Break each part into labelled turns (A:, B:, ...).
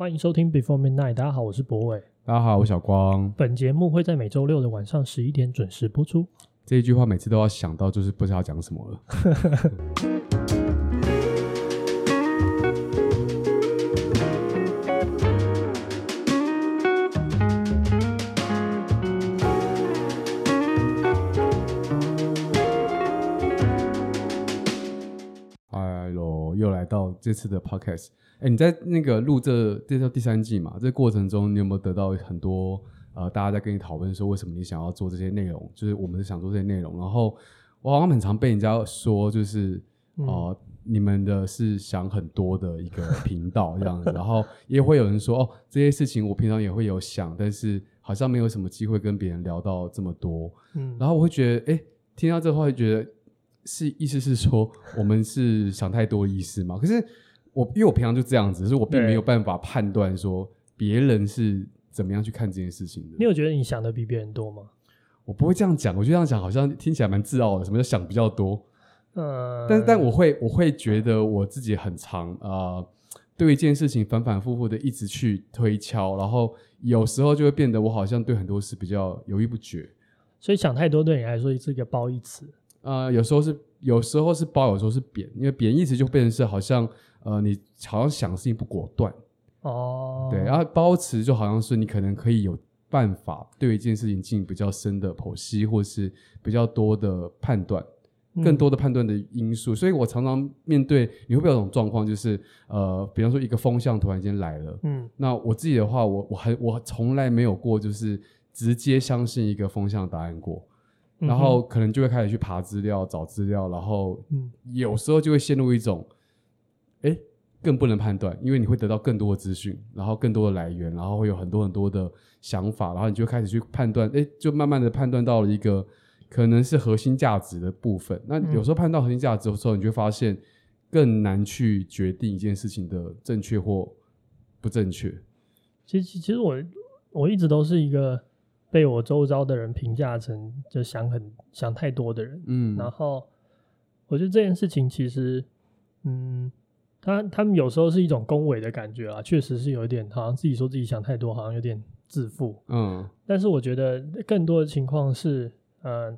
A: 欢迎收听 Before Midnight，大家好，我是博伟。
B: 大家好，我是小光。
A: 本节目会在每周六的晚上十一点准时播出。
B: 这一句话每次都要想到，就是不知道要讲什么了。这次的 podcast，哎，你在那个录这这叫第三季嘛？这个过程中，你有没有得到很多呃，大家在跟你讨论说，为什么你想要做这些内容？就是我们是想做这些内容。然后我好像很常被人家说，就是哦、呃嗯，你们的是想很多的一个频道这样子。然后也会有人说，哦，这些事情我平常也会有想，但是好像没有什么机会跟别人聊到这么多。嗯，然后我会觉得，哎，听到这话会觉得。是意思是说，我们是想太多意思吗？可是我因为我平常就这样子，所以我并没有办法判断说别人是怎么样去看这件事情的。
A: 你有觉得你想的比别人多吗？
B: 我不会这样讲，我觉得这样讲好像听起来蛮自傲的。什么叫想比较多？呃，但但我会我会觉得我自己很长啊、呃，对一件事情反反复复的一直去推敲，然后有时候就会变得我好像对很多事比较犹豫不决。
A: 所以想太多对你来说是一个褒义词。
B: 呃，有时候是有时候是褒，有时候是贬，因为贬义词就变成是好像呃，你好像想事情不果断哦，对，然后褒词就好像是你可能可以有办法对一件事情进行比较深的剖析，或是比较多的判断，更多的判断的因素。嗯。所以我常常面对你会不会有种状况，就是呃，比方说一个风向突然间来了，嗯，那我自己的话，我我还我从来没有过就是直接相信一个风向答案过。然后可能就会开始去爬资料、找资料，然后有时候就会陷入一种，哎，更不能判断，因为你会得到更多的资讯，然后更多的来源，然后会有很多很多的想法，然后你就开始去判断，哎，就慢慢的判断到了一个可能是核心价值的部分。那有时候判断核心价值的时候，你就会发现更难去决定一件事情的正确或不正确。
A: 其实，其实我我一直都是一个。被我周遭的人评价成就想很想太多的人，嗯，然后我觉得这件事情其实，嗯，他他们有时候是一种恭维的感觉啊，确实是有一点，好像自己说自己想太多，好像有点自负，嗯，但是我觉得更多的情况是，呃，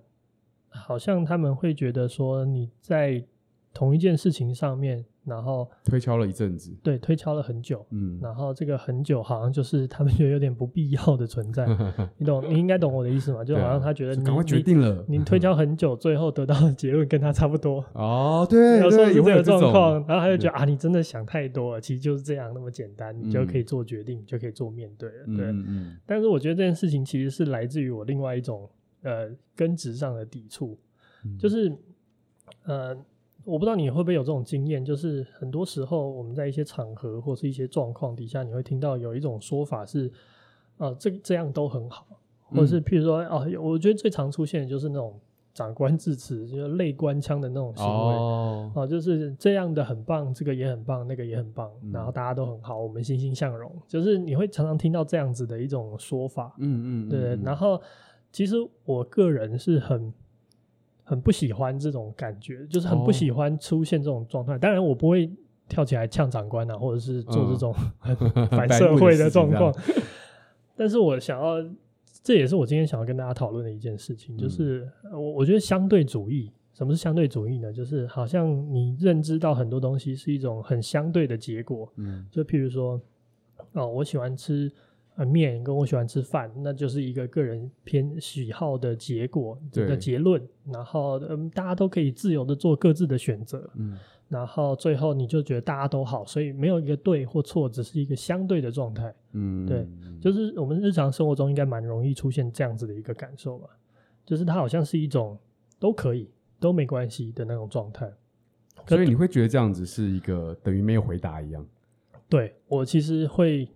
A: 好像他们会觉得说你在同一件事情上面。然后
B: 推敲了一阵子，
A: 对，推敲了很久，嗯，然后这个很久好像就是他们觉得有点不必要的存在，你懂，你应该懂我的意思嘛？就好像他觉得你
B: 赶快决定了，
A: 你，推 敲很久，最后得到的结论跟他差不多。
B: 哦，对，
A: 有时候有这个状况，
B: 然
A: 后他就觉得啊，你真的想太多了，其实就是这样那么简单，你就可以做决定，嗯、就可以做面对了，对。嗯嗯。但是我觉得这件事情其实是来自于我另外一种呃根植上的抵触，嗯、就是呃。我不知道你会不会有这种经验，就是很多时候我们在一些场合或是一些状况底下，你会听到有一种说法是，呃，这这样都很好，或者是譬如说，哦，我觉得最常出现的就是那种长官致辞，就是类官腔的那种行为，哦，呃，就是这样的很棒，这个也很棒，那个也很棒，然后大家都很好，我们欣欣向荣，就是你会常常听到这样子的一种说法，嗯嗯，对，然后其实我个人是很。很不喜欢这种感觉，就是很不喜欢出现这种状态。Oh. 当然，我不会跳起来呛长官啊，或者是做这种 反社会的状况。但是我想要，这也是我今天想要跟大家讨论的一件事情，就是我我觉得相对主义，什么是相对主义呢？就是好像你认知到很多东西是一种很相对的结果。嗯，就譬如说，哦，我喜欢吃。呃，面跟我喜欢吃饭，那就是一个个人偏喜好的结果，这个结论。然后，嗯，大家都可以自由的做各自的选择。嗯，然后最后你就觉得大家都好，所以没有一个对或错，只是一个相对的状态。嗯，对，就是我们日常生活中应该蛮容易出现这样子的一个感受吧，就是它好像是一种都可以都没关系的那种状态。
B: 所以你会觉得这样子是一个等于没有回答一样？
A: 对，我其实会。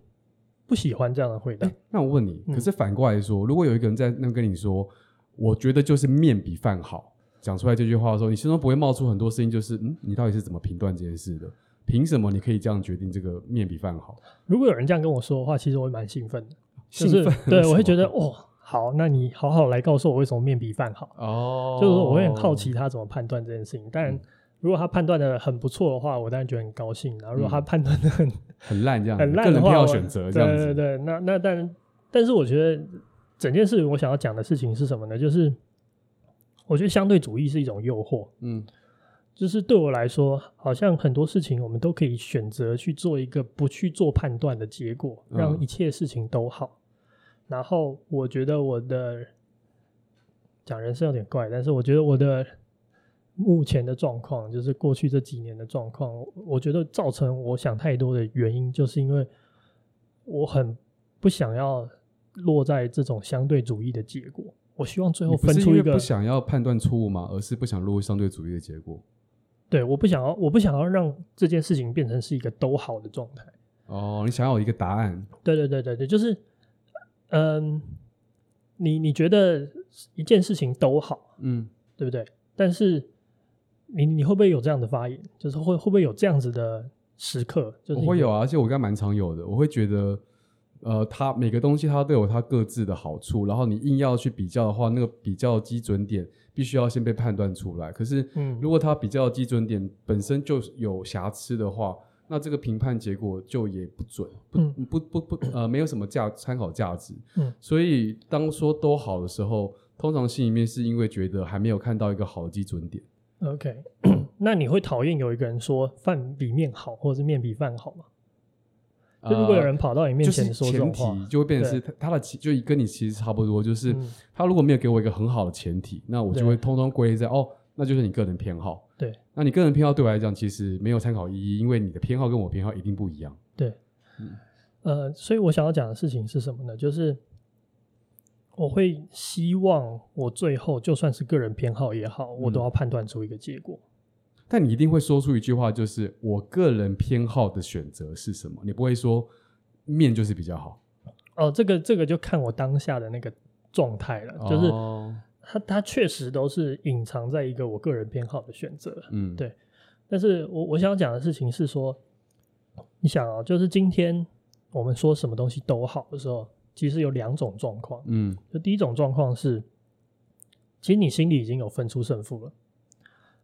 A: 不喜欢这样的回答。欸，
B: 那我问你，可是反过来说，嗯，如果有一个人在那跟你说，我觉得就是面比饭好，讲出来这句话的时候，你心中不会冒出很多声音，就是嗯，你到底是怎么评断这件事的？凭什么你可以这样决定这个面比饭好？
A: 如果有人这样跟我说的话，其实我会蛮兴奋的，就是对，我会觉得哦，好，那你好好来告诉我为什么面比饭好哦，就是说我会很好奇他怎么判断这件事情，但。如果他判断的很不错的话，我当然觉得很高兴。然后如果他判断的很、嗯、
B: 很烂，这样
A: 很烂的话，
B: 选择这样
A: 对对对，那那但但是我觉得整件事我想要讲的事情是什么呢？就是我觉得相对主义是一种诱惑，嗯，就是对我来说，好像很多事情我们都可以选择去做一个不去做判断的结果，让一切事情都好。嗯、然后我觉得我的讲人生有点怪，但是我觉得我的。目前的状况就是过去这几年的状况，我觉得造成我想太多的原因，就是因为我很不想要落在这种相对主义的结果。我希望最后分出一个
B: 不想要判断错误吗？而是不想落入相对主义的结果。
A: 对，我不想要，我不想要让这件事情变成是一个都好的状态。
B: 哦，你想要有一个答案？
A: 对对对对对，就是，嗯，你你觉得一件事情都好，嗯，对不对？但是。你你会不会有这样的发言？就是会会不会有这样子的时刻？就是
B: 我会有啊，而且我应该蛮常有的。我会觉得，呃，它每个东西它都有它各自的好处，然后你硬要去比较的话，那个比较基准点必须要先被判断出来。可是，嗯，如果它比较基准点本身就有瑕疵的话，那这个评判结果就也不准，不、嗯、不不不呃，没有什么价参考价值。嗯，所以当说都好的时候，通常心里面是因为觉得还没有看到一个好的基准点。
A: OK，那你会讨厌有一个人说饭比面好，或者是面比饭好吗？就如果有人跑到你面前说这种话，呃就是、前提就会变成是他他的就跟你其实差不多，就是、嗯、他如果没有给我一个很好的前提，那我就会通通归在哦，那就是你个人偏好。对，那你个人偏好对我来讲其实没有参考意义，因为你的偏好跟我偏好一定不一样。对，嗯，呃，所以我想要讲的事情是什么呢？就是。我会希望我最后就算是个人偏好也好，我都要判断出一个结果。
B: 嗯。但你一定会说出一句话，就是我个人偏好的选择是什么？你不会说面就是比较好。
A: 哦，这个这个就看我当下的那个状态了。哦。就是它它确实都是隐藏在一个我个人偏好的选择。嗯，对。但是我我想讲的事情是说，你想啊，就是今天我们说什么东西都好的时候。其实有两种状况，嗯，就第一种状况是，其实你心里已经有分出胜负了。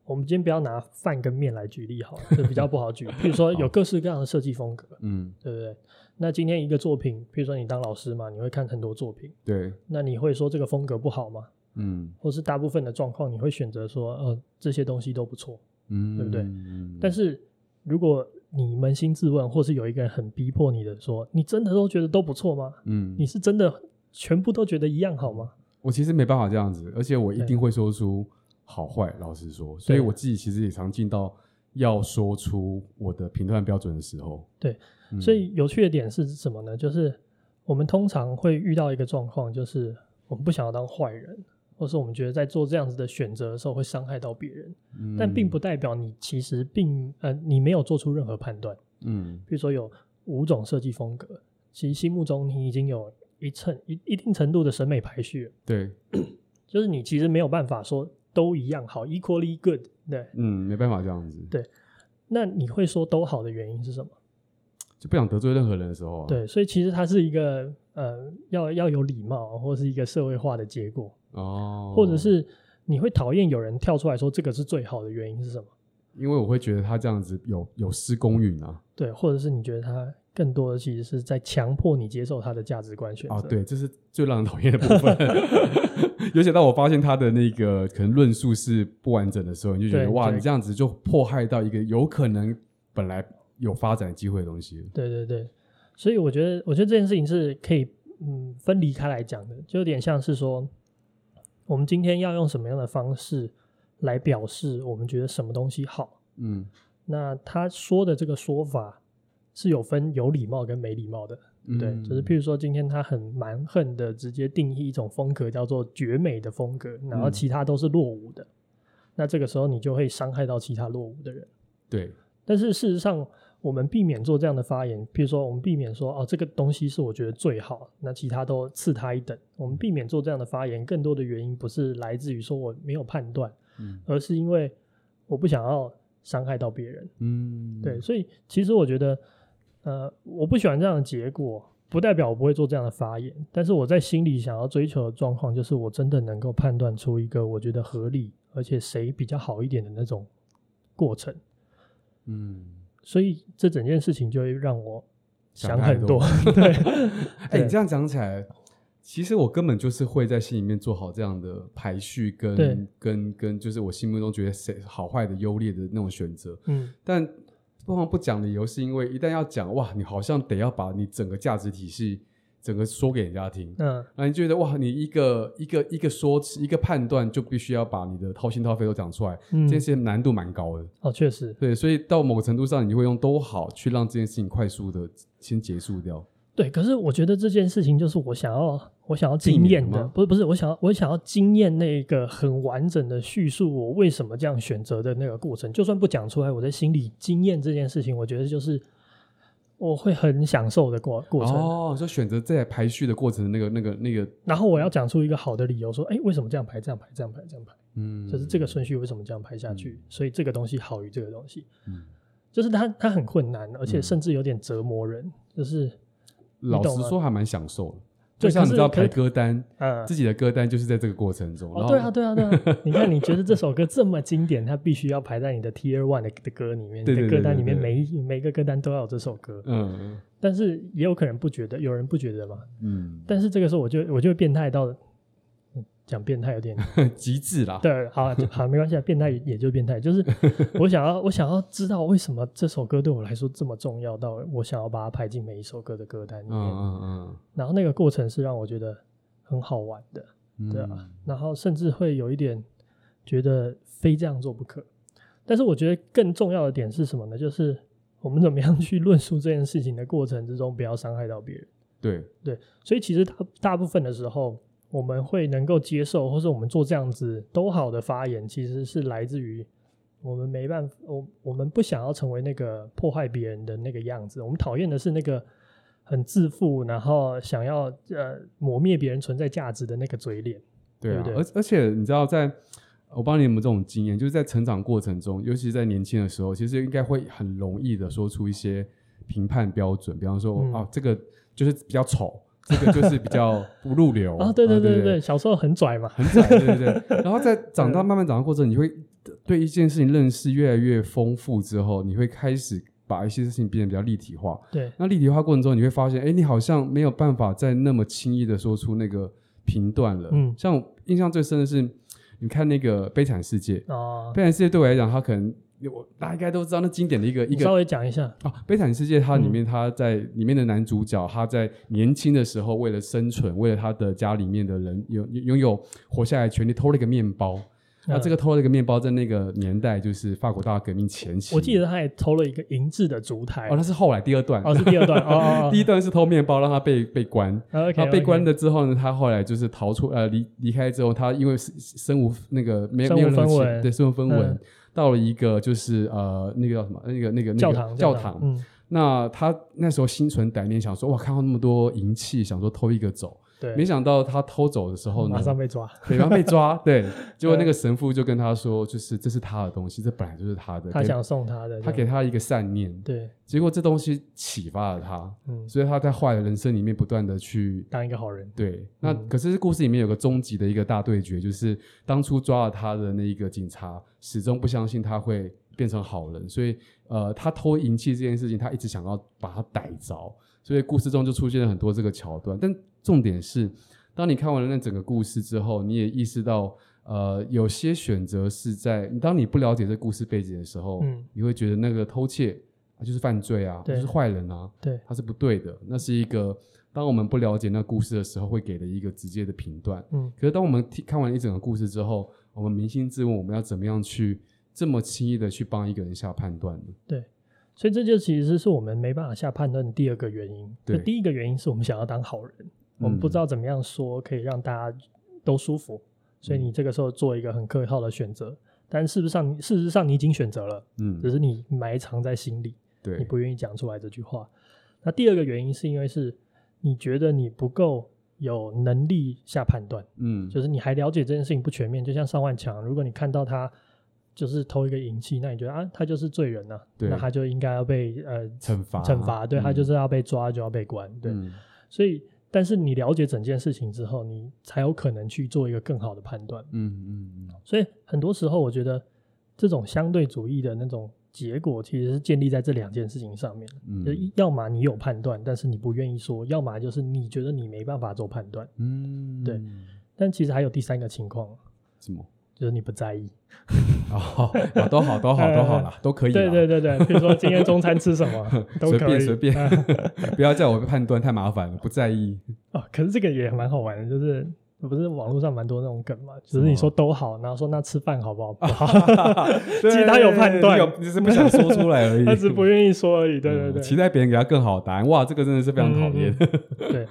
A: 我们今天不要拿饭跟面来举例好了，这比较不好举。比如说有各式各样的设计风格，嗯，对不对？那今天一个作品，比如说你当老师嘛，你会看很多作品，对，那你会说这个风格不好吗？嗯，或是大部分的状况，你会选择说，呃，这些东西都不错，嗯，对不对？但是如果你扪心自问，或是有一个人很逼迫你的说：“你真的都觉得都不错吗？”嗯，你是真的全部都觉得一样好吗？
B: 我其实没办法这样子，而且我一定会说出好坏。老实说，所以我自己其实也常进到要说出我的评断标准的时候。
A: 对，所以有趣的点是什么呢？就是我们通常会遇到一个状况，就是我们不想要当坏人。或是我们觉得在做这样子的选择的时候会伤害到别人，嗯，但并不代表你其实并呃你没有做出任何判断，嗯，比如说有五种设计风格，其实心目中你已经有一层一一定程度的审美排序，
B: 对，
A: 就是你其实没有办法说都一样好，equally good，对，
B: 嗯，没办法这样子，
A: 对，那你会说都好的原因是什么？
B: 就不想得罪任何人的时候啊，
A: 对，所以其实它是一个呃要要有礼貌或是一个社会化的结果。哦，或者是你会讨厌有人跳出来说这个是最好的原因是什么？
B: 因为我会觉得他这样子有有失公允啊。
A: 对，或者是你觉得他更多的其实是在强迫你接受他的价值观选择。
B: 哦，对，这是最让人讨厌的部分。尤其当我发现他的那个可能论述是不完整的时候，你就觉得哇，你这样子就迫害到一个有可能本来有发展机会的东西。
A: 对对对，所以我觉得，我觉得这件事情是可以嗯分离开来讲的，就有点像是说。我们今天要用什么样的方式来表示我们觉得什么东西好？嗯，那他说的这个说法是有分有礼貌跟没礼貌的，嗯、对，就是譬如说今天他很蛮横的直接定义一种风格叫做绝美的风格，然后其他都是落伍的，嗯、那这个时候你就会伤害到其他落伍的人。
B: 对，
A: 但是事实上。我们避免做这样的发言，比如说，我们避免说哦，这个东西是我觉得最好，那其他都次他一等。我们避免做这样的发言，更多的原因不是来自于说我没有判断，嗯，而是因为我不想要伤害到别人，嗯，对。所以其实我觉得，呃，我不喜欢这样的结果，不代表我不会做这样的发言。但是我在心里想要追求的状况，就是我真的能够判断出一个我觉得合理，而且谁比较好一点的那种。过程。
B: 嗯，
A: 所以这整件事情就会让我想很多。对，
B: 哎，你这样讲起来，其实我根本就是会在心里面做好这样的排序跟，跟跟跟，就是我心目中觉得谁好坏的优劣的那种选择。
A: 嗯，
B: 但不妨不讲理由，是因为一旦要讲，哇，你好像得要把你整个价值体系。整个说给人家听，
A: 嗯，
B: 那你觉得哇，你一个一个一个说辞，一个判断，就必须要把你的掏心掏肺都讲出来，嗯，这件事情难度蛮高的。
A: 哦，确实，
B: 对，所以到某个程度上，你就会用都好去让这件事情快速的先结束掉。
A: 对，可是我觉得这件事情就是我想要，我想要经验的，不是不是，我想要我想要经验那个很完整的叙述我为什么这样选择的那个过程，就算不讲出来，我在心里经验这件事情，我觉得就是。我会很享受的过过程
B: 哦，就选择在排序的过程那个、那个、那个，
A: 然后我要讲出一个好的理由，说，哎，为什么这样排、这样排、这样排、这样排？
B: 嗯，
A: 就是这个顺序为什么这样排下去？
B: 嗯、
A: 所以这个东西好于这个东西，
B: 嗯，
A: 就是它它很困难，而且甚至有点折磨人，嗯、就是
B: 老实说还蛮享受的。就像你知道排歌单，
A: 嗯，
B: 自己的歌单就是在这个过程中。
A: 哦，对啊，对啊，对啊。你看，你觉得这首歌这么经典，它必须要排在你的 Tier One 的的歌里面，的歌单里面，每一每个歌单都要有这首歌。
B: 嗯。
A: 但是也有可能不觉得，有人不觉得嘛？
B: 嗯。
A: 但是这个时候，我就我就变态到。讲变态有点
B: 极致啦，
A: 对，好好没关系，变态也就变态，就是 我想要我想要知道为什么这首歌对我来说这么重要，到我想要把它排进每一首歌的歌单里面，
B: 嗯嗯嗯，
A: 然后那个过程是让我觉得很好玩的，对啊，
B: 嗯、
A: 然后甚至会有一点觉得非这样做不可，但是我觉得更重要的点是什么呢？就是我们怎么样去论述这件事情的过程之中，不要伤害到别人，
B: 对。对，
A: 所以其实大大部分的时候。我们会能够接受，或是我们做这样子都好的发言，其实是来自于我们没办法，我我们不想要成为那个破坏别人的那个样子。我们讨厌的是那个很自负，然后想要呃抹灭别人存在价值的那个嘴脸。
B: 对啊，而而且你知道在，在我不知道你有没有这种经验，就是在成长过程中，尤其是在年轻的时候，其实应该会很容易的说出一些评判标准，比方说、嗯、啊，这个就是比较丑。这个就是比较不入流
A: 啊，对对对对对，小时候很拽嘛，
B: 很拽，对对对。然后在长大慢慢长大过程，你会对一件事情认识越来越丰富之后，你会开始把一些事情变得比较立体化。
A: 对，
B: 那立体化过程中，你会发现，哎，你好像没有办法再那么轻易的说出那个评断了。
A: 嗯，
B: 像我印象最深的是，你看那个《悲惨世界》
A: 哦，《
B: 悲惨世界》对我来讲，它可能。我大家应该都知道那经典的一个一个，
A: 稍微讲一下
B: 啊，《悲惨世界》它里面他在里面的男主角，他在年轻的时候为了生存，为了他的家里面的人有拥有活下来的权利，偷了一个面包。那这个偷了一个面包，在那个年代就是法国大革命前期。
A: 我记得他也偷了一个银质的烛台。
B: 哦，那是后来第二段。
A: 哦，是第二段。哦，
B: 第一段是偷面包，让他被被关。
A: OK。
B: 然后被关了之后呢，他后来就是逃出呃离离开之后，他因为身无那个没有没有人情，对身无分文。到了一个就是呃那个叫什么那个那个那个
A: 教堂
B: 教堂，嗯，那他那时候心存歹念，想说哇，看到那么多银器，想说偷一个走。对，没想到他偷走的时候呢，
A: 马上被抓，
B: 对，马上被抓。对，结果那个神父就跟他说，就是这是他的东西，这本来就是他的。
A: 他想送他的，
B: 他给他一个善念。
A: 对，
B: 结果这东西启发了他，嗯，所以他在坏的人生里面不断的去
A: 当一个好人。
B: 对，那可是故事里面有个终极的一个大对决，就是当初抓了他的那一个警察始终不相信他会变成好人，所以呃，他偷银器这件事情，他一直想要把他逮着，所以故事中就出现了很多这个桥段，但重点是。当你看完了那整个故事之后，你也意识到，呃，有些选择是在当你不了解这故事背景的时候，嗯，你会觉得那个偷窃啊就是犯罪啊，就是坏人啊，
A: 对，
B: 他是不对的。那是一个当我们不了解那故事的时候会给的一个直接的评断。嗯，可是当我们看完一整个故事之后，我们扪心自问，我们要怎么样去这么轻易的去帮一个人下判断呢？
A: 对，所以这就其实是我们没办法下判断的第二个原因。对，第一个原因是我们想要当好人。我们不知道怎么样说可以让大家都舒服，所以你这个时候做一个很客套的选择，但事实上，事实上你已经选择了，嗯，只是你埋藏在心里，
B: 对，
A: 你不愿意讲出来这句话。那第二个原因是因为是你觉得你不够有能力下判断，嗯，就是你还了解这件事情不全面。就像尚万强，如果你看到他就是偷一个银器，那你觉得啊，他就是罪人啊，对，那他就应该要被呃
B: 惩罚，
A: 惩罚，对，他就是要被抓就要被关，对，所以。但是你了解整件事情之后，你才有可能去做一个更好的判断。
B: 嗯嗯嗯。
A: 所以很多时候，我觉得这种相对主义的那种结果，其实是建立在这两件事情上面。嗯，就要么你有判断，但是你不愿意说；要么就是你觉得你没办法做判断。嗯，对。但其实还有第三个情况，
B: 什么？
A: 就是你不在意。
B: 哦，都好，都好，都好了，都可以。
A: 对对对对，比如说今天中餐吃什么，都可以
B: 随便随便，不要叫我判断，太麻烦了，不在意。
A: 哦，可是这个也蛮好玩的，就是。不是网络上蛮多那种梗嘛？只是你说都好，然后说那吃饭好不好？不好。其实他有判
B: 断，只是不想说出来而已。
A: 他只是不愿意说而已。对对对，
B: 期待别人给他更好的答案。哇，这个真的是非常讨厌。
A: 对，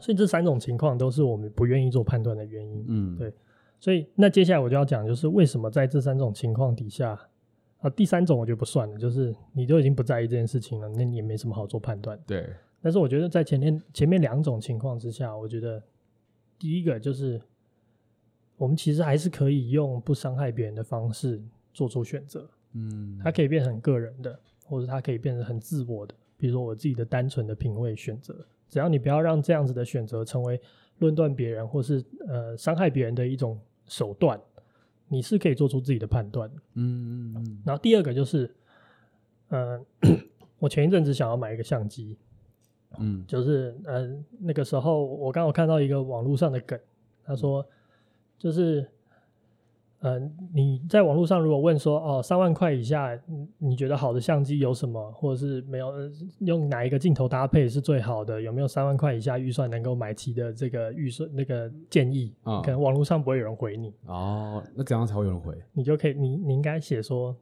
A: 所以这三种情况都是我们不愿意做判断的原因。嗯，对。所以那接下来我就要讲，就是为什么在这三种情况底下啊，第三种我就不算了，就是你都已经不在意这件事情了，那你也没什么好做判断。
B: 对。
A: 但是我觉得在前面前面两种情况之下，我觉得。第一个就是，我们其实还是可以用不伤害别人的方式做出选择。嗯，它可以变成很个人的，或者它可以变成很自我的。比如说我自己的单纯的品味选择，只要你不要让这样子的选择成为论断别人或是呃伤害别人的一种手段，你是可以做出自己的判断。嗯嗯嗯。然后第二个就是，呃，我前一阵子想要买一个相机。嗯，就是呃那个时候我刚好看到一个网络上的梗，他说就是呃你在网络上如果问说哦三万块以下你觉得好的相机有什么，或者是没有用哪一个镜头搭配是最好的，有没有三万块以下预算能够买齐的这个预算那个建议，嗯，可能网络上不会有人回你
B: 哦，那怎样才会有人回？
A: 你就可以你你应该写说。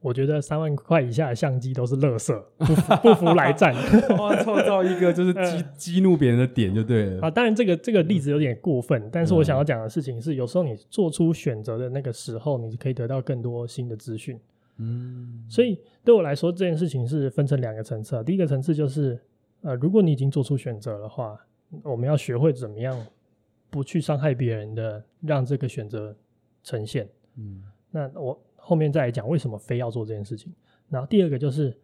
A: 我觉得三万块以下的相机都是垃圾，不服不服来战。
B: 哇，创造一个就是激激怒别人的点就对了。
A: 啊，当然这个这个例子有点过分，嗯、但是我想要讲的事情是，有时候你做出选择的那个时候，你可以得到更多新的资讯。嗯，所以对我来说，这件事情是分成两个层次。第一个层次就是，呃，如果你已经做出选择的话，我们要学会怎么样不去伤害别人的，让这个选择呈现。嗯，那我。后面再来讲为什么非要做这件事情。然后第二个就是，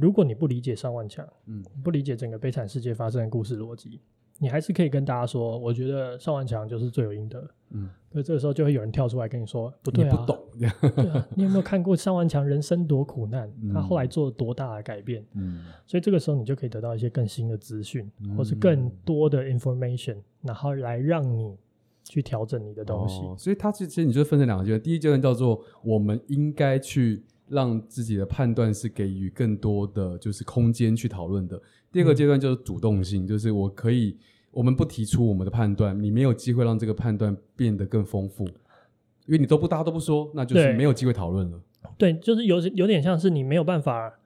A: 如果你不理解尚万强，嗯，不理解整个悲惨世界发生的故事逻辑，你还是可以跟大家说，我觉得尚万强就是罪有应得，嗯。可这个时候就会有人跳出来跟你说，不对啊，
B: 不懂，
A: 对啊，你有没有看过尚万强人生多苦难，嗯，他后来做了多大的改变，嗯。所以这个时候你就可以得到一些更新的资讯，或是更多的 information，然后来让你。去调整你的东西，
B: 哦、所以它其实你就分成两个阶段。第一阶段叫做我们应该去让自己的判断是给予更多的就是空间去讨论的。第二个阶段就是主动性，嗯、就是我可以，我们不提出我们的判断，你没有机会让这个判断变得更丰富，因为你都不大家都不说，那就是没有机会讨论了。
A: 对，就是有有点像是你没有办法。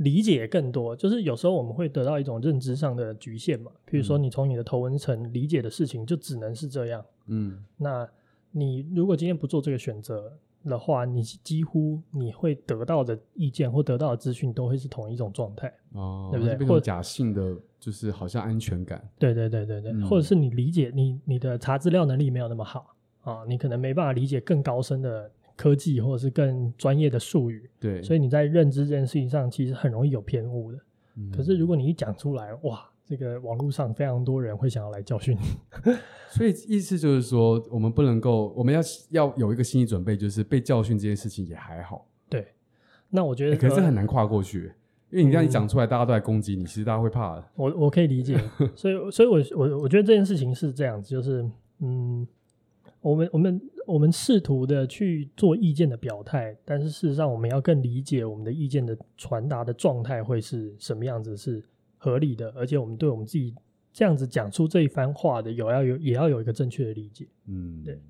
A: 理解更多，就是有时候我们会得到一种认知上的局限嘛。比如说，你从你的头文层理解的事情就只能是这样。嗯，那你如果今天不做这个选择的话，你几乎你会得到的意见或得到的资讯都会是同一种状态。哦，对不对？或假
B: 性的就是好像安全感。
A: 对对对对对，嗯、或者是你理解你你的查资料能力没有那么好啊，你可能没办法理解更高深的。科技或者是更专业的术语，对，所以你在认知这件事情上其实很容易有偏误的。嗯、可是如果你一讲出来，哇，这个网络上非常多人会想要来教训你。
B: 所以意思就是说，我们不能够，我们要要有一个心理准备，就是被教训这件事情也还好。
A: 对，那我觉得，
B: 欸、可是很难跨过去，因为你这样一讲出来，大家都在攻击你，其实大家会怕的。
A: 我我可以理解，所以所以我我我觉得这件事情是这样子，就是嗯。我们我们我们试图的去做意见的表态，但是事实上我们要更理解我们的意见的传达的状态会是什么样子是合理的，而且我们对我们自己这样子讲出这一番话的有要有也要有一个正确的理解。嗯，对。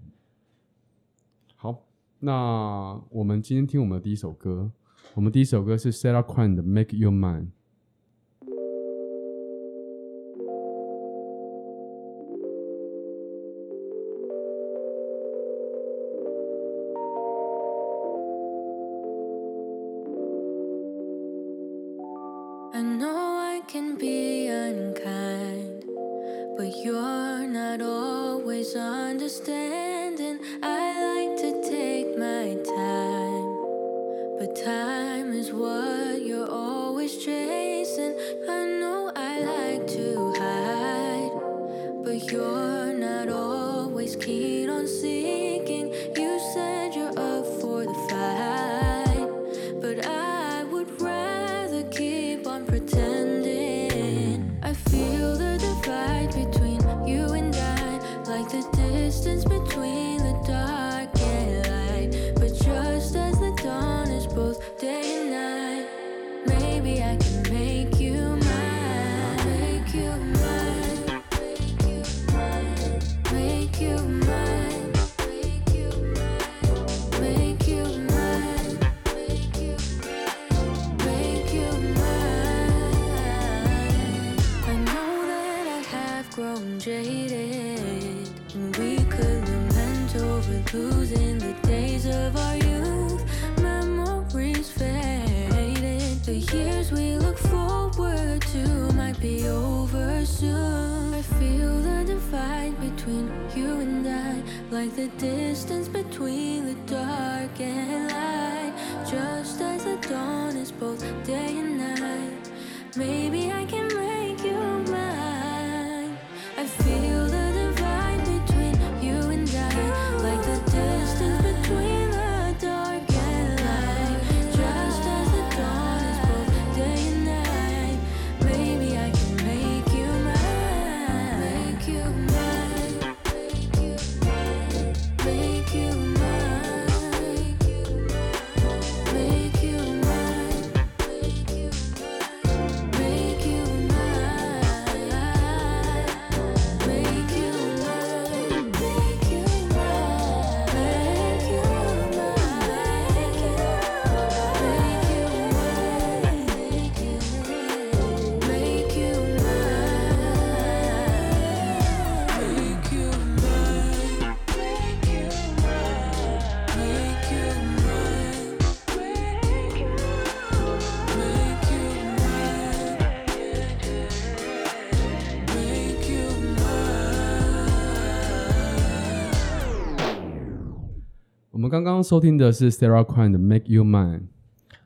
B: 好，那我们今天听我们的第一首歌，我们第一首歌是 Sarah Kraan 的《Make Your Mind》。刚刚收听的是 Sarah Crane 的 Make You Mine。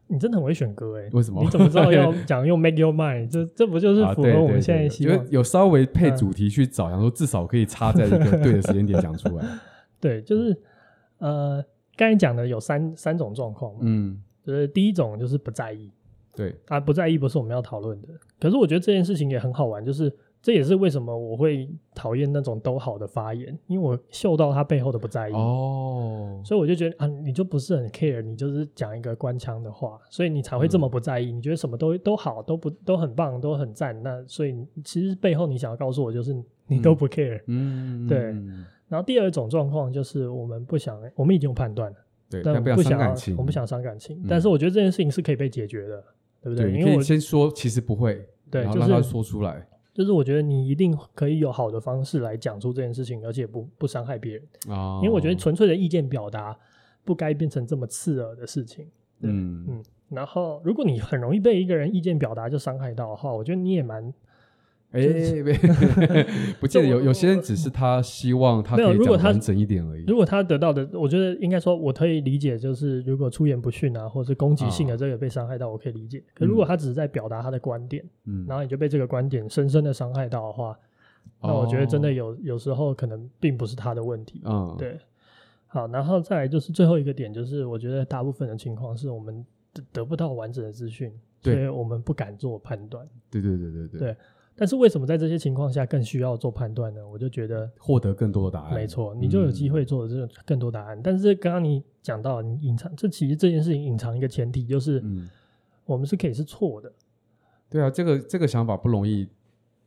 A: 你真的很会选歌哎，
B: 为什么？
A: 你怎么知道要讲用 Make Your Mind？这这不就是符合我们现在希望？
B: 因为有稍微配主题去找，然后至少可以插在一个对的时间点讲出来。
A: 对，就是呃，刚才讲的有三三种状况，嗯，就是第一种就是不在意，
B: 对
A: 啊，不在意不是我们要讨论的。可是我觉得这件事情也很好玩，就是。这也是为什么我会讨厌那种都好的发言，因为我嗅到他背后的不在意哦，所以我就觉得啊，你就不是很 care，你就是讲一个官腔的话，所以你才会这么不在意。嗯、你觉得什么都都好，都不都很棒，都很赞，那所以其实背后你想要告诉我就是你都不 care，嗯，对。然后第二种状况就是我们不想，我们已经有判断了，
B: 对，
A: 但
B: 不想感情，
A: 我们不想伤感情，但是我觉得这件事情是可以被解决的，对不对？
B: 对，因为我先说其实不会，
A: 对，
B: 然后让他说出来。
A: 就是我觉得你一定可以有好的方式来讲出这件事情，而且不不伤害别人。哦，因为我觉得纯粹的意见表达不该变成这么刺耳的事情。嗯嗯。然后，如果你很容易被一个人意见表达就伤害到的话，我觉得你也蛮。哎，
B: 不见得有有些人只是他希望他可以讲完整一点而已。
A: 如果他得到的，我觉得应该说，我可以理解，就是如果出言不逊啊，或者是攻击性的这个被伤害到，我可以理解。可如果他只是在表达他的观点，嗯，然后你就被这个观点深深的伤害到的话，那我觉得真的有有时候可能并不是他的问题。嗯，对。好，然后再来就是最后一个点，就是我觉得大部分的情况是我们得不到完整的资讯，所以我们不敢做判断。
B: 对对对对对。
A: 对。但是为什么在这些情况下更需要做判断呢？我就觉得
B: 获得更多的答案，
A: 没错，你就有机会做这种更多答案。嗯、但是刚刚你讲到你隐藏，这其实这件事情隐藏一个前提，就是我们是可以是错的。
B: 对啊，这个这个想法不容易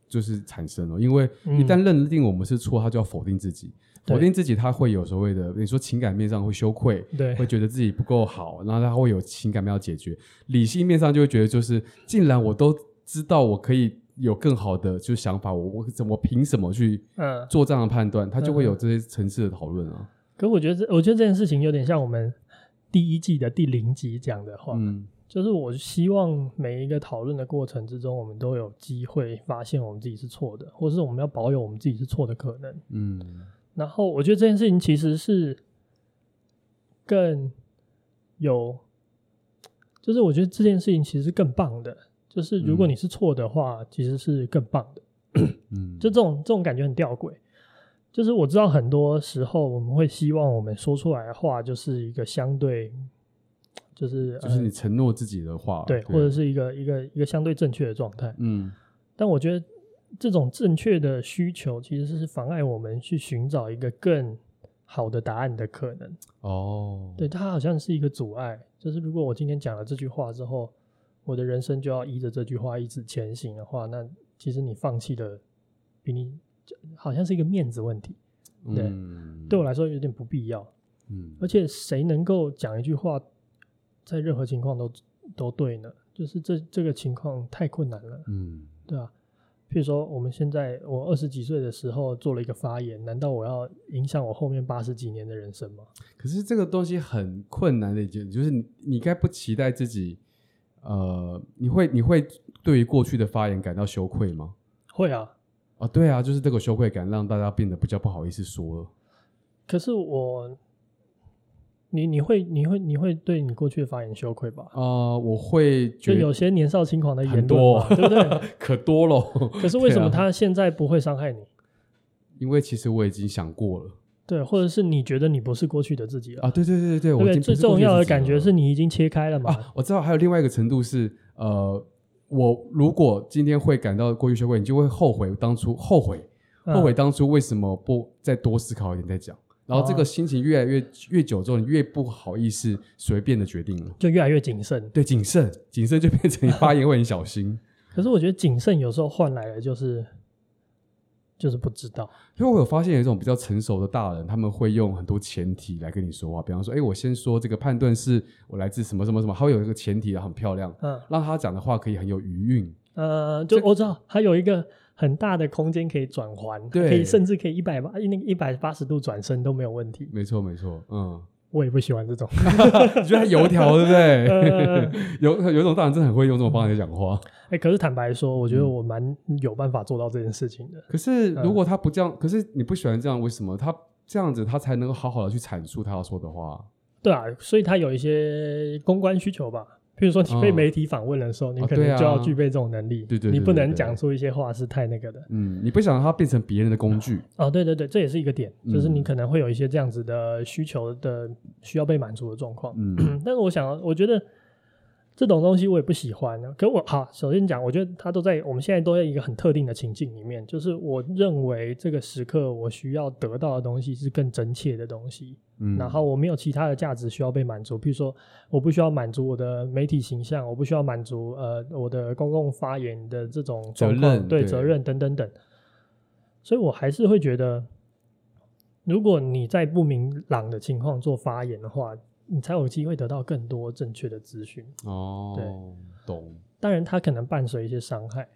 B: 就是产生了，因为一旦认定我们是错，他就要否定自己，否定自己，他会有所谓的，你说情感面上会羞愧，对，会觉得自己不够好，然后他会有情感面要解决，理性面上就会觉得就是，既然我都知道我可以。有更好的就想法，我我怎么凭什么去做这样的判断？嗯、他就会有这些层次的讨论啊。
A: 可我觉得这，我觉得这件事情有点像我们第一季的第零集讲的话，嗯，就是我希望每一个讨论的过程之中，我们都有机会发现我们自己是错的，或是我们要保有我们自己是错的可能，嗯。然后我觉得这件事情其实是更有，就是我觉得这件事情其实是更棒的。就是如果你是错的话，嗯、其实是更棒的。嗯，就这种这种感觉很吊诡。就是我知道很多时候我们会希望我们说出来的话就是一个相对，就是
B: 就是你承诺自己的话，
A: 对，对或者是一个一个一个相对正确的状态。嗯，但我觉得这种正确的需求其实是妨碍我们去寻找一个更好的答案的可能。哦，对，它好像是一个阻碍。就是如果我今天讲了这句话之后。我的人生就要依着这句话一直前行的话，那其实你放弃的比你好像是一个面子问题，对，嗯、对我来说有点不必要。嗯，而且谁能够讲一句话，在任何情况都都对呢？就是这这个情况太困难了。嗯，对啊。譬如说，我们现在我二十几岁的时候做了一个发言，难道我要影响我后面八十几年的人生吗？
B: 可是这个东西很困难的一件，就是你你该不期待自己，呃，你会你会对于过去的发言感到羞愧吗？
A: 会啊，
B: 啊，对啊，就是这个羞愧感让大家变得比较不好意思说了。
A: 可是我。你你会你会你会对你过去的发言羞愧吧？
B: 啊、呃，我会觉得
A: 就有些年少轻狂的言
B: 多
A: 对不对？
B: 可多了。
A: 可是为什么他现在不会伤害你？
B: 因为其实我已经想过了。
A: 对，或者是你觉得你不是过去的自己了
B: 啊？对对对对对，我
A: 最重要的感觉是你已经切开了嘛？
B: 啊，我知道还有另外一个程度是，呃，我如果今天会感到过去羞愧，你就会后悔当初后悔后悔当初为什么不再多思考一点再讲。然后这个心情越来越越久之后，你越不好意思随便的决定了，
A: 就越来越谨慎。
B: 对，谨慎，谨慎就变成你发言会很小心。
A: 可是我觉得谨慎有时候换来的就是就是不知道。
B: 因为我有发现有一种比较成熟的大人，他们会用很多前提来跟你说话。比方说，哎，我先说这个判断是我来自什么什么什么，他会有一个前提很漂亮，嗯，让他讲的话可以很有余韵。
A: 呃，就我知道还有一个。很大的空间可以转环，对，可以甚至可以一百八那个一百八十度转身都没有问题。
B: 没错没错，嗯，
A: 我也不喜欢这种，
B: 你觉得他油条对不对？呃 有有一种大人真的很会用这种方式讲话。
A: 哎、欸，可是坦白说，我觉得我蛮有办法做到这件事情的。
B: 嗯、可是如果他不这样，可是你不喜欢这样，为什么他这样子他才能够好好的去阐述他要说的话？
A: 对啊，所以他有一些公关需求吧。譬如说，你被媒体访问的时候，嗯、你可能就要具备这种能力。对对，你不能讲出一些话是太那个的。
B: 嗯，你不想让它变成别人的工具。
A: 哦，对对对，这也是一个点，就是你可能会有一些这样子的需求的需要被满足的状况。嗯，但是我想，我觉得。这种东西我也不喜欢呢。可我好，首先讲，我觉得它都在我们现在都在一个很特定的情境里面，就是我认为这个时刻我需要得到的东西是更真切的东西。嗯，然后我没有其他的价值需要被满足，比如说我不需要满足我的媒体形象，我不需要满足呃我的公共发言的这种
B: 责任，
A: 对，责任等等等。所以我还是会觉得，如果你在不明朗的情况做发言的话。你才有机会得到更多正确的资讯
B: 哦。对，懂。
A: 当然，它可能伴随一些伤害。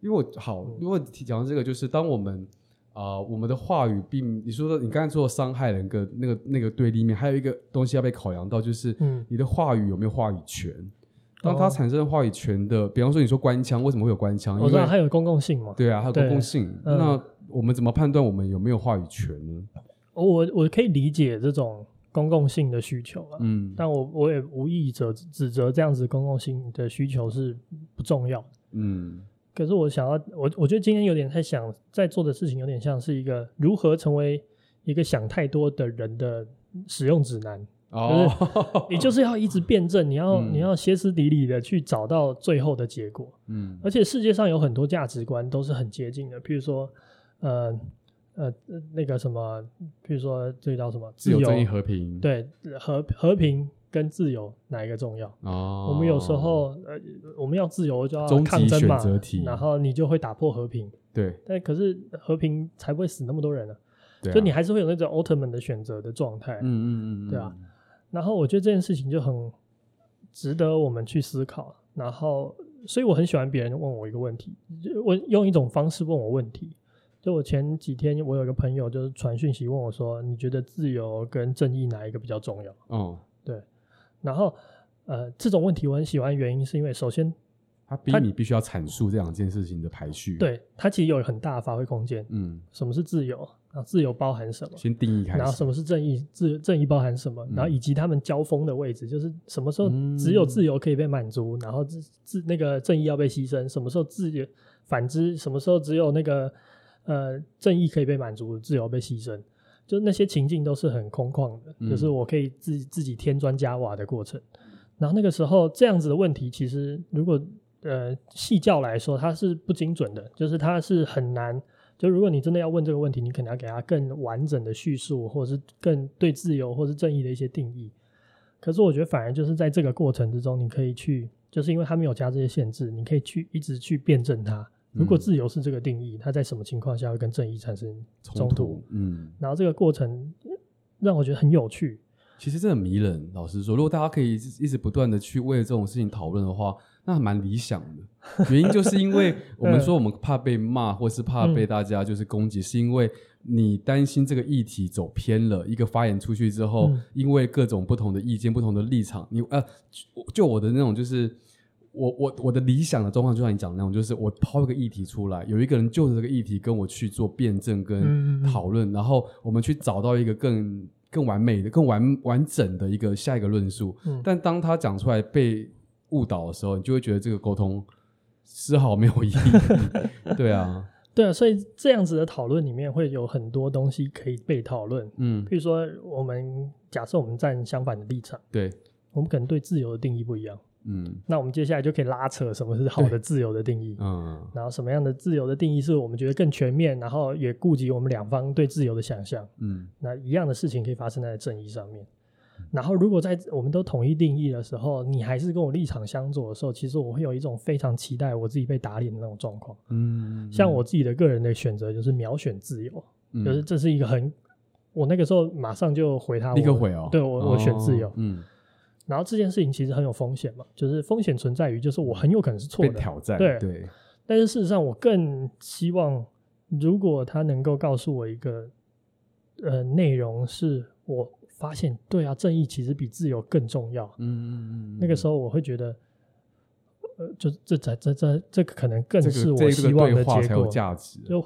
B: 因为我好，如果讲到这个，就是当我们啊、呃，我们的话语并你说的，你刚才说的伤害人个那个那个对立面，还有一个东西要被考量到，就是你的话语有没有话语权。嗯、当它产生话语权的，比方说你说官腔，为什么会有官腔？
A: 我知道它有公共性嘛。
B: 对啊，还有公共性。嗯、那我们怎么判断我们有没有话语权呢？
A: 我我可以理解这种。公共性的需求了，嗯，但我我也无意指指责这样子公共性的需求是不重要，嗯，可是我想要，我我觉得今天有点在想，在做的事情有点像是一个如何成为一个想太多的人的使用指南，哦，就是你就是要一直辩证，你要、嗯、你要歇斯底里的去找到最后的结果，嗯，而且世界上有很多价值观都是很接近的，譬如说，呃。呃，那个什么，比如说这个叫什么？
B: 自由、正义、和平。
A: 对，和和平跟自由哪一个重要？哦，我们有时候呃，我们要自由就要抗争嘛，然后你就会打破和平。
B: 对，
A: 但可是和平才不会死那么多人呢。对，所以你还是会有那种奥特曼的选择的状态。嗯嗯嗯，对啊。然后我觉得这件事情就很值得我们去思考。然后，所以我很喜欢别人问我一个问题，我用一种方式问我问题。就我前几天，我有一个朋友就是传讯息问我说：“你觉得自由跟正义哪一个比较重要？”哦，对。然后，呃，这种问题我很喜欢，原因是因为首先，
B: 他逼你必须要阐述这两件事情的排序。
A: 对，它其实有很大的发挥空间。嗯，什么是自由？然后自由包含什么？
B: 先定义开始。
A: 然后什么是正义？自正义包含什么？然后以及他们交锋的位置，就是什么时候只有自由可以被满足，然后自自那个正义要被牺牲？什么时候自由反之？什么时候只有那个？呃，正义可以被满足，自由被牺牲，就那些情境都是很空旷的，嗯、就是我可以自自己添砖加瓦的过程。然后那个时候这样子的问题，其实如果呃细教来说，它是不精准的，就是它是很难。就如果你真的要问这个问题，你可能要给他更完整的叙述，或者是更对自由或是正义的一些定义。可是我觉得反而就是在这个过程之中，你可以去，就是因为他没有加这些限制，你可以去一直去辩证它。如果自由是这个定义，它在什么情况下会跟正义产生冲突？嗯，然后这个过程让我觉得很有趣。
B: 其实这很迷人。老实说，如果大家可以一直不断的去为这种事情讨论的话，那还蛮理想的。原因就是因为 我们说我们怕被骂，或是怕被大家就是攻击，嗯、是因为你担心这个议题走偏了。一个发言出去之后，嗯、因为各种不同的意见、不同的立场，你呃，就我的那种就是。我我我的理想的状况，就像你讲的那种，就是我抛一个议题出来，有一个人就着这个议题跟我去做辩证跟讨论，嗯嗯嗯，然后我们去找到一个更更完美的、更完完整的一个下一个论述。嗯、但当他讲出来被误导的时候，你就会觉得这个沟通丝毫没有意义。对啊，
A: 对啊，所以这样子的讨论里面会有很多东西可以被讨论。嗯，比如说我们假设我们站相反的立场，
B: 对，
A: 我们可能对自由的定义不一样。嗯，那我们接下来就可以拉扯什么是好的自由的定义，嗯，然后什么样的自由的定义是我们觉得更全面，然后也顾及我们两方对自由的想象，嗯，那一样的事情可以发生在正义上面。然后如果在我们都统一定义的时候，你还是跟我立场相左的时候，其实我会有一种非常期待我自己被打脸的那种状况，嗯，像我自己的个人的选择就是秒选自由，就是这是一个很，我那个时候马上就回他，
B: 立刻回哦，
A: 对我我选自由，嗯。然后这件事情其实很有风险嘛，就是风险存在于，就是我很有可能是错的，
B: 挑战，
A: 对
B: 对。
A: 但是事实上，我更希望，如果他能够告诉我一个，呃，内容是我发现，对啊，正义其实比自由更重要。嗯嗯嗯。那个时候我会觉得，呃，就这这这这这个可能更是我希望的结果，这个、才有价值。就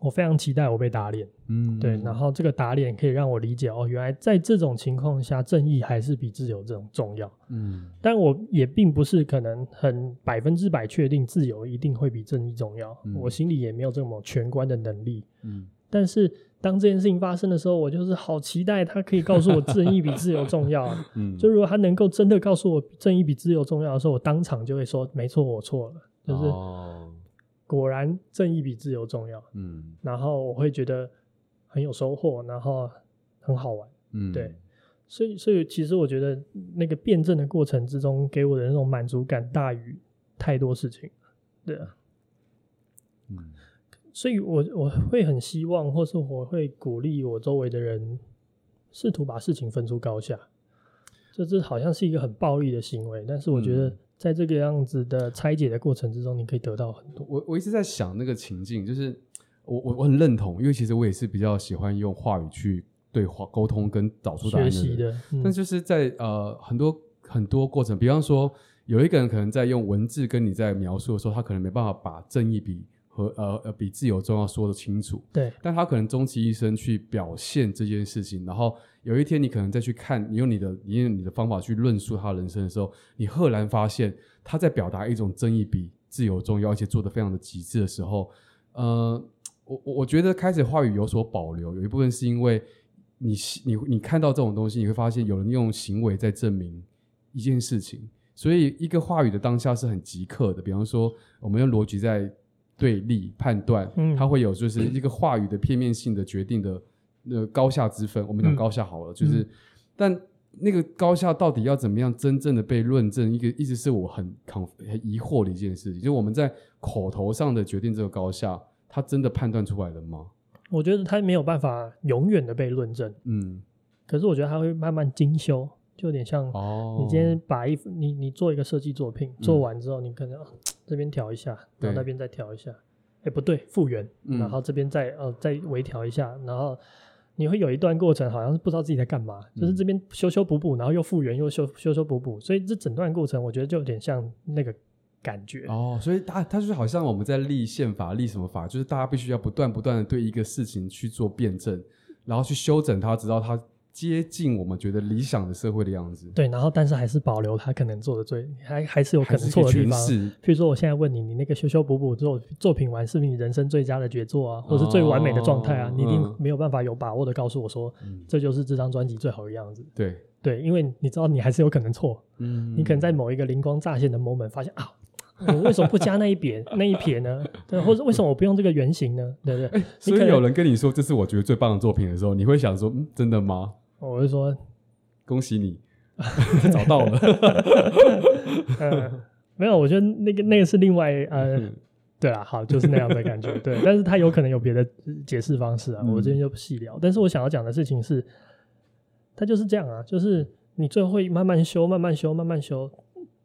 A: 我非常期待我被打脸，嗯，对，然后这个打脸可以让我理解哦，原来在这种情况下，正义还是比自由这种重要，嗯，但我也并不是可能很百分之百确定自由一定会比正义重要，嗯，我心里也没有这么全观的能力，嗯，但是当这件事情发生的时候，我就是好期待他可以告诉我正义比自由重要，嗯，就如果他能够真的告诉我正义比自由重要的时候，我当场就会说没错，我错了，就是。哦果然，正义比自由重要。嗯，然后我会觉得很有收获，然后很好玩。嗯，对，所以，所以其实我觉得那个辩证的过程之中，给我的那种满足感大于太多事情。对啊，嗯，所以我我会很希望，或是我会鼓励我周围的人，试图把事情分出高下。这这好像是一个很暴力的行为，但是我觉得。嗯在这个样子的拆解的过程之中，你可以得到很多。
B: 我我一直在想那个情境，就是我我我很认同，因为其实我也是比较喜欢用话语去对话沟通跟找出答案的人。
A: 的嗯、
B: 但就是在呃很多很多过程，比方说有一个人可能在用文字跟你在描述的时候，他可能没办法把正义比和呃呃比自由重要说得清楚。
A: 对，
B: 但他可能终其一生去表现这件事情，然后。有一天，你可能再去看，你用你的，你用你的方法去论述他人生的时候，你赫然发现他在表达一种正义比自由重要，而且做得非常的极致的时候，呃，我我我觉得开始话语有所保留，有一部分是因为你你你看到这种东西，你会发现有人用行为在证明一件事情，所以一个话语的当下是很即刻的。比方说，我们用逻辑在对立判断，嗯，它会有就是一个话语的片面性的决定的。那高下之分，我们讲高下好了，嗯、就是，但那个高下到底要怎么样真正的被论证？一个一直是我很很疑惑的一件事情，就是我们在口头上的决定这个高下，他真的判断出来了吗？
A: 我觉得他没有办法永远的被论证，嗯，可是我觉得他会慢慢精修，就有点像哦，你今天把一你你做一个设计作品，嗯、做完之后，你可能这边调一下，然后那边再调一下，哎不对，复原，嗯、然后这边再呃再微调一下，然后。你会有一段过程，好像是不知道自己在干嘛，嗯、就是这边修修补补，然后又复原，又修修修补补，所以这整段过程，我觉得就有点像那个感觉。哦，所以他他就是好像我们在立宪法、立什么法，就是大家必须要不断不断的对一个事情去做辩证，然后去修整它，直到它。接近我们觉得理想的社会的样子，对，然后但是还是保留他可能做的最，还还是有可能错的地方。譬如说，我现在问你，你那个修修补补之后作品完，是不是你人生最佳的杰作啊，或是最完美的状态啊？哦、你一定没有办法有把握的告诉我说，嗯、这就是这张专辑最好的样子。对对，因为你知道，你还是有可能错。嗯，你可能在某一个灵光乍现的 moment 发现啊，我为什么不加那一撇 那一撇呢？对，或者为什么我不用这个原型呢？对不对？欸、所以有人跟你说这是我觉得最棒的作品的时候，你会想说，嗯，真的吗？我就说，恭喜你 找到了。呃，没有，我觉得那个那个是另外呃，对啊，好，就是那样的感觉，对。但是他有可能有别的解释方式啊，我这边就不细聊。但是我想要讲的事情是，他就是这样啊，就是你最后会慢慢修，慢慢修，慢慢修。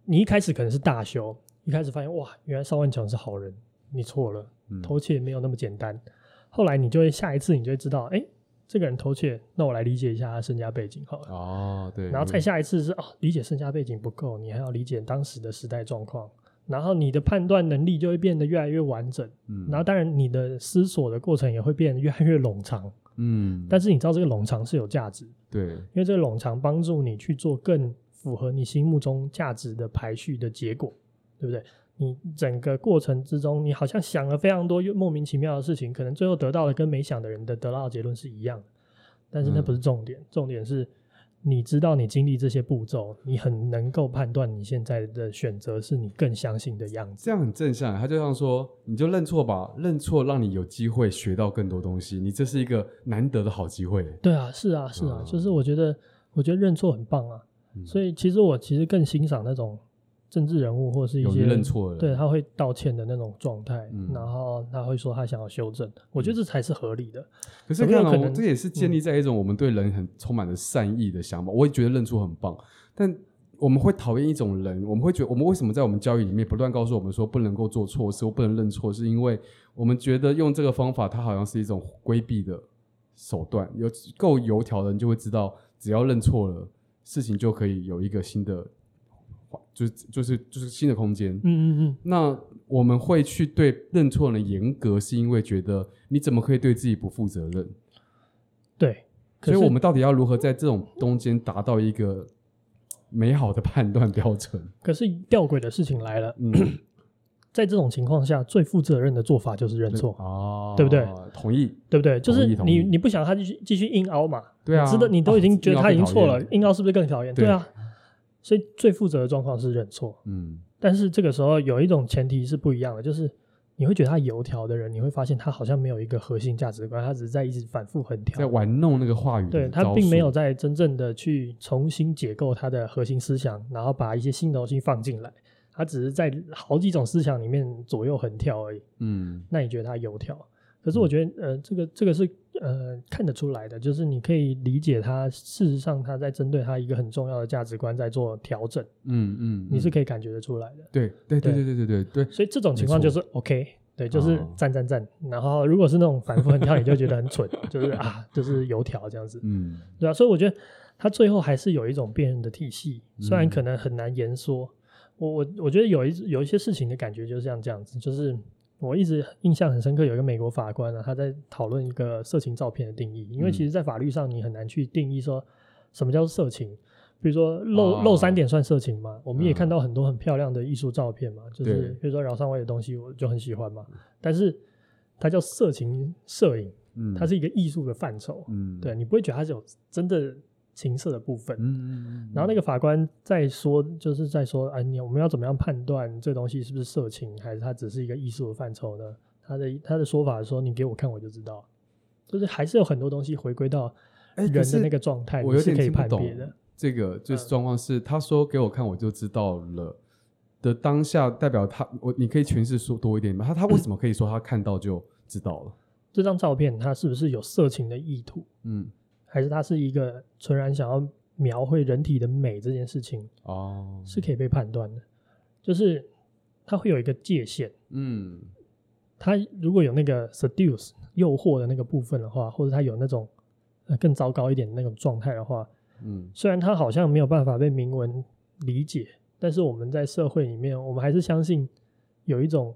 A: 你一开始可能是大修，一开始发现哇，原来邵万强是好人，你错了，偷窃没有那么简单。嗯、后来你就会下一次，你就会知道，哎、欸，这个人偷窃，那我来理解一下他身家背景好了。
B: 哦，对。
A: 然后再下一次是哦，理解身家背景不够，你还要理解当时的时代状况。然后你的判断能力就会变得越来越完整，嗯，然后当然你的思索的过程也会变得越来越冗长，嗯，但是你知道这个冗长是有价值，
B: 对，
A: 因为这个冗长帮助你去做更符合你心目中价值的排序的结果，对不对？你整个过程之中，你好像想了非常多又莫名其妙的事情，可能最后得到的跟没想的人的得到的结论是一样的，但是那不是重点，嗯，重点是。你知道，你经历这些步骤，你很能够判断你现在的选择是你更相信的样子。
B: 这样很正向，他就像说，你就认错吧，认错让你有机会学到更多东西。你这是一个难得的好机会。
A: 对啊，是啊，是啊，嗯、就是我觉得，我觉得认错很棒啊。嗯、所以其实我其实更欣赏那种。政治人物或是一些
B: 认错
A: 对，他会道歉的那种状态，嗯、然后他会说他想要修正，嗯、我觉得这才是合理的。
B: 可是看到这也是建立在一种我们对人很充满了善意的想法。嗯、我也觉得认错很棒，但我们会讨厌一种人，我们会觉得我们为什么在我们教育里面不断告诉我们说不能够做错事或不能认错，是因为我们觉得用这个方法，它好像是一种规避的手段。有够油条的人就会知道，只要认错了，事情就可以有一个新的。就是就是就是新的空间，嗯嗯嗯。那我们会去对认错人严格，是因为觉得你怎么可以对自己不负责任？
A: 对，
B: 所以我们到底要如何在这种中间达到一个美好的判断标准？
A: 可是吊诡的事情来了，嗯，在这种情况下，最负责任的做法就是认错
B: 哦，
A: 对不对？
B: 同意，
A: 对不对？就是你你不想他继续继续硬凹嘛？
B: 对啊，
A: 值得你都已经觉得他已经错了，硬凹是不是更讨厌？对啊。所以最负责的状况是认错，嗯，但是这个时候有一种前提是不一样的，就是你会觉得他油条的人，你会发现他好像没有一个核心价值观，他只是在一直反复横跳，
B: 在玩弄那个话语，
A: 对，他并没有在真正的去重新解构他的核心思想，然后把一些新的东西放进来，他只是在好几种思想里面左右横跳而已，嗯，那你觉得他油条？可是我觉得，呃，这个这个是呃看得出来的，就是你可以理解他，事实上他在针对他一个很重要的价值观在做调整，嗯嗯，你是可以感觉得出来的。
B: 对对对对对对对对。
A: 所以这种情况就是 OK，对，就是赞赞赞。然后如果是那种反复横跳，你就觉得很蠢，就是啊，就是油条这样子，嗯，对啊。所以我觉得他最后还是有一种辨认的体系，虽然可能很难言说。我我我觉得有一有一些事情的感觉就是像这样子，就是。我一直印象很深刻，有一个美国法官、啊，他在讨论一个色情照片的定义。因为其实，在法律上，你很难去定义说什么叫做色情。比如说露，露露三点算色情吗？哦、我们也看到很多很漂亮的艺术照片嘛，嗯、就是比如说饶上位的东西，我就很喜欢嘛。但是它叫色情摄影，嗯、它是一个艺术的范畴。嗯，对，你不会觉得它是有真的。情色的部分，嗯嗯嗯，然后那个法官在说，就是在说，哎，你我们要怎么样判断这东西是不是色情，还是它只是一个艺术的范畴呢？他的他的说法是说，你给我看我就知道，就是还是有很多东西回归到人的那个状态，我是可以判别的。
B: 这个就是状况是，他说给我看我就知道了的当下，代表他我你可以诠释说多一点吗？他他为什么可以说他看到就知道了？
A: 这张照片他是不是有色情的意图？嗯。还是它是一个纯然想要描绘人体的美这件事情哦，是可以被判断的，就是它会有一个界限，嗯，它如果有那个 seduce 诱惑的那个部分的话，或者它有那种呃更糟糕一点的那种状态的话，嗯，虽然它好像没有办法被明文理解，但是我们在社会里面，我们还是相信有一种。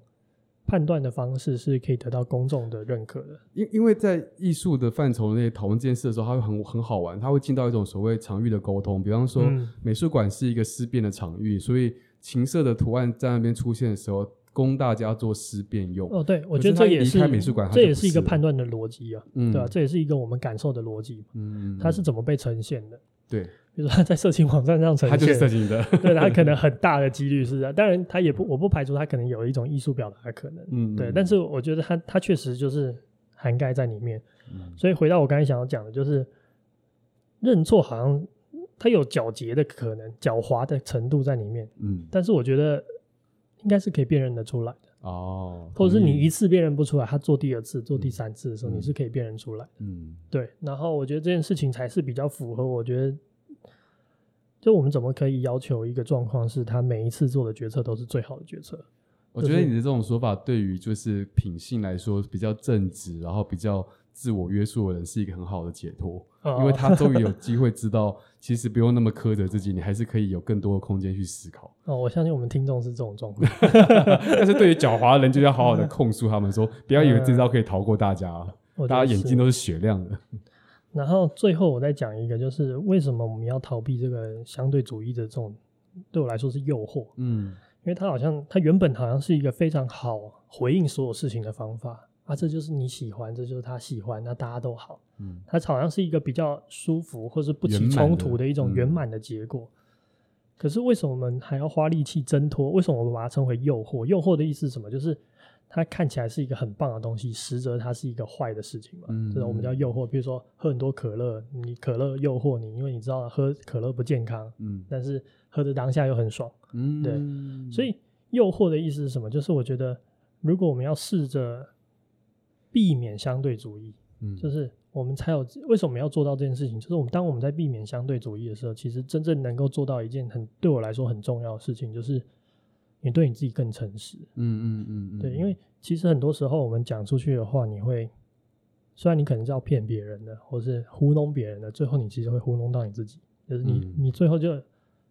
A: 判断的方式是可以得到公众的认可的，
B: 因因为在艺术的范畴内讨论这件事的时候，它会很很好玩，它会进到一种所谓场域的沟通。比方说，嗯、美术馆是一个思辨的场域，所以情色的图案在那边出现的时候，供大家做思辨用。
A: 哦，对，我觉得这也是开美术馆，这也是一个判断的逻辑啊，嗯、对吧、啊？这也是一个我们感受的逻辑，嗯，它是怎么被呈现的？
B: 对，
A: 比如说他在色情网站上呈现，他
B: 就是色情的，
A: 对，他可能很大的几率是这样。当然，他也不，我不排除他可能有一种艺术表达的可能，嗯，对。但是我觉得他他确实就是涵盖在里面。嗯，所以回到我刚才想要讲的，就是认错好像他有狡黠的可能，狡猾的程度在里面。嗯，但是我觉得应该是可以辨认的出来的。
B: 哦，
A: 或者是你一次辨认不出来，他做第二次、做第三次的时候，嗯、你是可以辨认出来。
B: 嗯，
A: 对。然后我觉得这件事情才是比较符合。我觉得，就我们怎么可以要求一个状况是他每一次做的决策都是最好的决策？
B: 我觉得你的这种说法对于就是品性来说比较正直，然后比较自我约束的人是一个很好的解脱。因为他终于有机会知道，其实不用那么苛责自己，你还是可以有更多的空间去思考。
A: 哦，我相信我们听众是这种状况，
B: 但是对于狡猾的人，就要好好的控诉他们说，说不要以为这招可以逃过大家，大家眼睛都是雪亮的。
A: 然后最后我再讲一个，就是为什么我们要逃避这个相对主义的这种，对我来说是诱惑。
B: 嗯，
A: 因为它好像它原本好像是一个非常好回应所有事情的方法。啊，这就是你喜欢，这就是他喜欢，那大家都好。
B: 嗯，
A: 它好像是一个比较舒服或是不起冲突的一种圆满的结果。嗯。可是为什么我们还要花力气挣脱？为什么我们把它称为诱惑？诱惑的意思是什么？就是它看起来是一个很棒的东西，实则它是一个坏的事情嘛。嗯，这种我们叫诱惑。比如说喝很多可乐，你可乐诱惑你，因为你知道喝可乐不健康。
B: 嗯，
A: 但是喝的当下又很爽。
B: 嗯，
A: 对。所以诱惑的意思是什么？就是我觉得如果我们要试着。避免相对主义，
B: 嗯，
A: 就是我们才有为什么要做到这件事情？就是我们当我们在避免相对主义的时候，其实真正能够做到一件很对我来说很重要的事情，就是你对你自己更诚实。
B: 嗯嗯嗯嗯，
A: 对，因为其实很多时候我们讲出去的话，你会虽然你可能是要骗别人的，或是糊弄别人的，最后你其实会糊弄到你自己，就是你、嗯、你最后就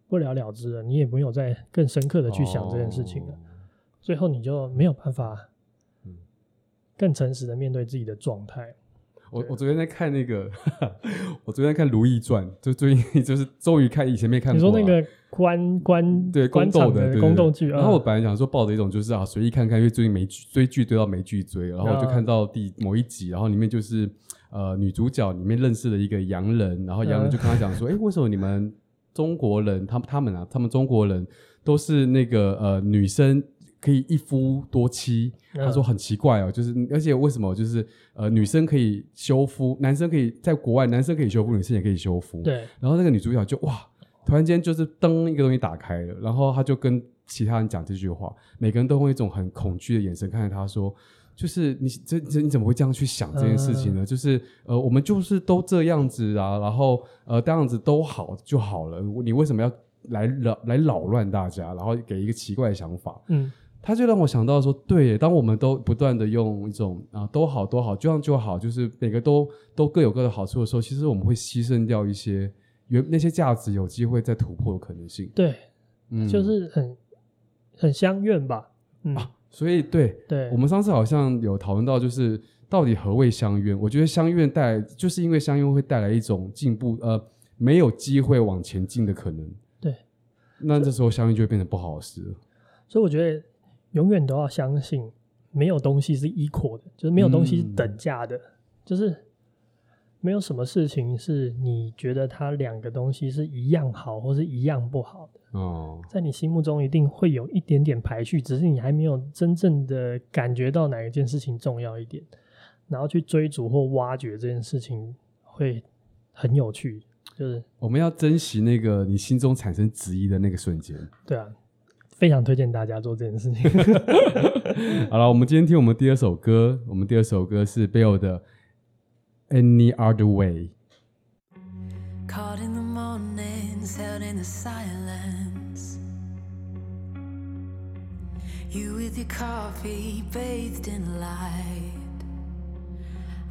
A: 不了了之了，你也没有再更深刻的去想这件事情了，哦、最后你就没有办法。更诚实的面对自己的状态。
B: 我我昨天在看那个，我昨天在看《如懿传》，就最近 就是终于看以前没看过。
A: 你说那个官官
B: 对宫斗的
A: 宫斗剧，
B: 然后我本来想说抱着一种就是啊随意看看，因为最近没追剧追到没剧追，然后我就看到第某一集，然后里面就是呃女主角里面认识了一个洋人，然后洋人就跟他讲说，哎、为什么你们中国人，他们他们啊，他们中国人都是那个呃女生。可以一夫多妻，他说很奇怪哦，就是而且为什么就是呃女生可以修夫，男生可以在国外，男生可以修夫，女生也可以修夫。
A: 对。
B: 然后那个女主角就哇，突然间就是灯一个东西打开了，然后他就跟其他人讲这句话，每个人都用一种很恐惧的眼神看着他说，就是你这这你怎么会这样去想这件事情呢？嗯、就是呃我们就是都这样子啊，然后呃这样子都好就好了，你为什么要来扰来扰乱大家，然后给一个奇怪的想法？
A: 嗯。
B: 他就让我想到说，对，当我们都不断的用一种啊，都好都好，这样就好，就是每个都都各有各的好处的时候，其实我们会牺牲掉一些原那些价值有机会再突破的可能性。
A: 对，
B: 嗯，
A: 就是很很相怨吧，嗯，
B: 啊，所以对，
A: 对，
B: 我们上次好像有讨论到，就是到底何谓相怨？我觉得相怨带来，就是因为相怨会带来一种进步，呃，没有机会往前进的可能。
A: 对，
B: 那这时候相怨就会变成不好的事了。
A: 所以我觉得。永远都要相信，没有东西是 equal 的，就是没有东西是等价的，嗯、就是没有什么事情是你觉得它两个东西是一样好或是一样不好的。
B: 哦，
A: 在你心目中一定会有一点点排序，只是你还没有真正的感觉到哪一件事情重要一点，然后去追逐或挖掘这件事情会很有趣。就是
B: 我们要珍惜那个你心中产生质疑的那个瞬间。
A: 对啊。非常推荐大家做这件事情。
B: 好了，我们今天听我们第二首歌。我们第二首歌是 Belle 的《Any Other Way》。Caught in the mornings, held in the silence. You with your coffee, bathed in light.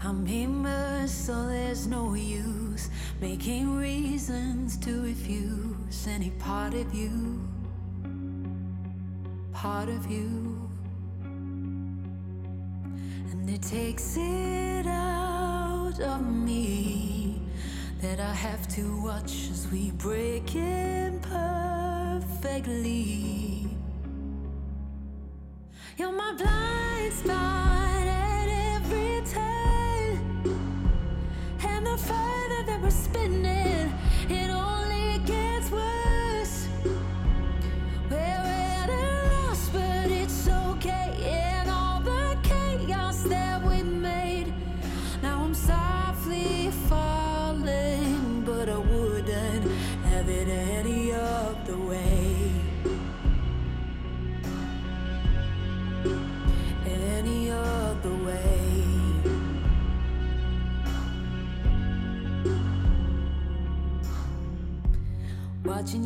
B: I'm immersed, so there's no use making reasons to refuse any part of you. Part of you. And it takes it out of me that I have to watch as we break imperfectly you're my blind spot at every turn and the further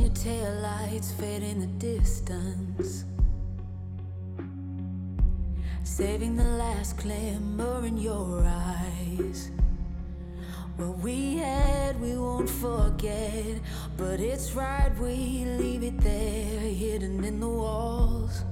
C: your taillights fade in the distance. Saving the last glimmer in your eyes. What we had, we won't forget. But it's right, we leave it there, hidden in the walls.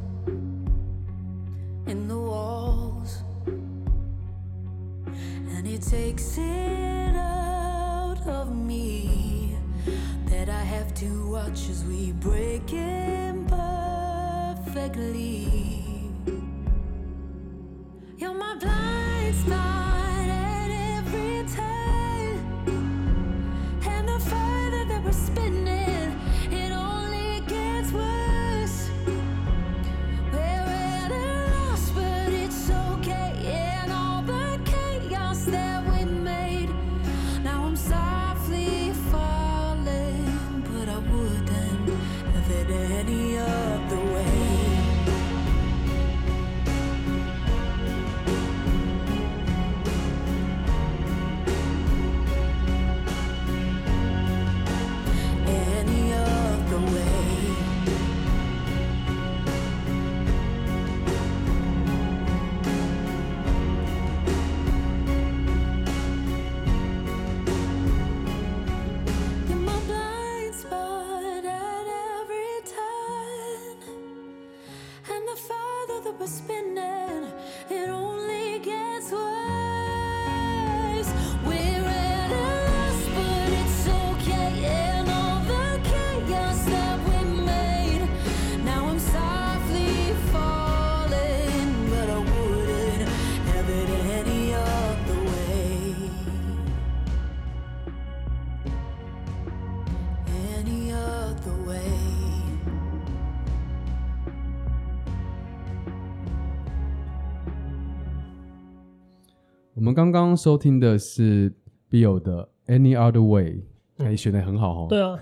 B: 们刚刚收听的是 Bill 的 Any Other Way，哎、嗯，选的很好哦。
A: 对啊，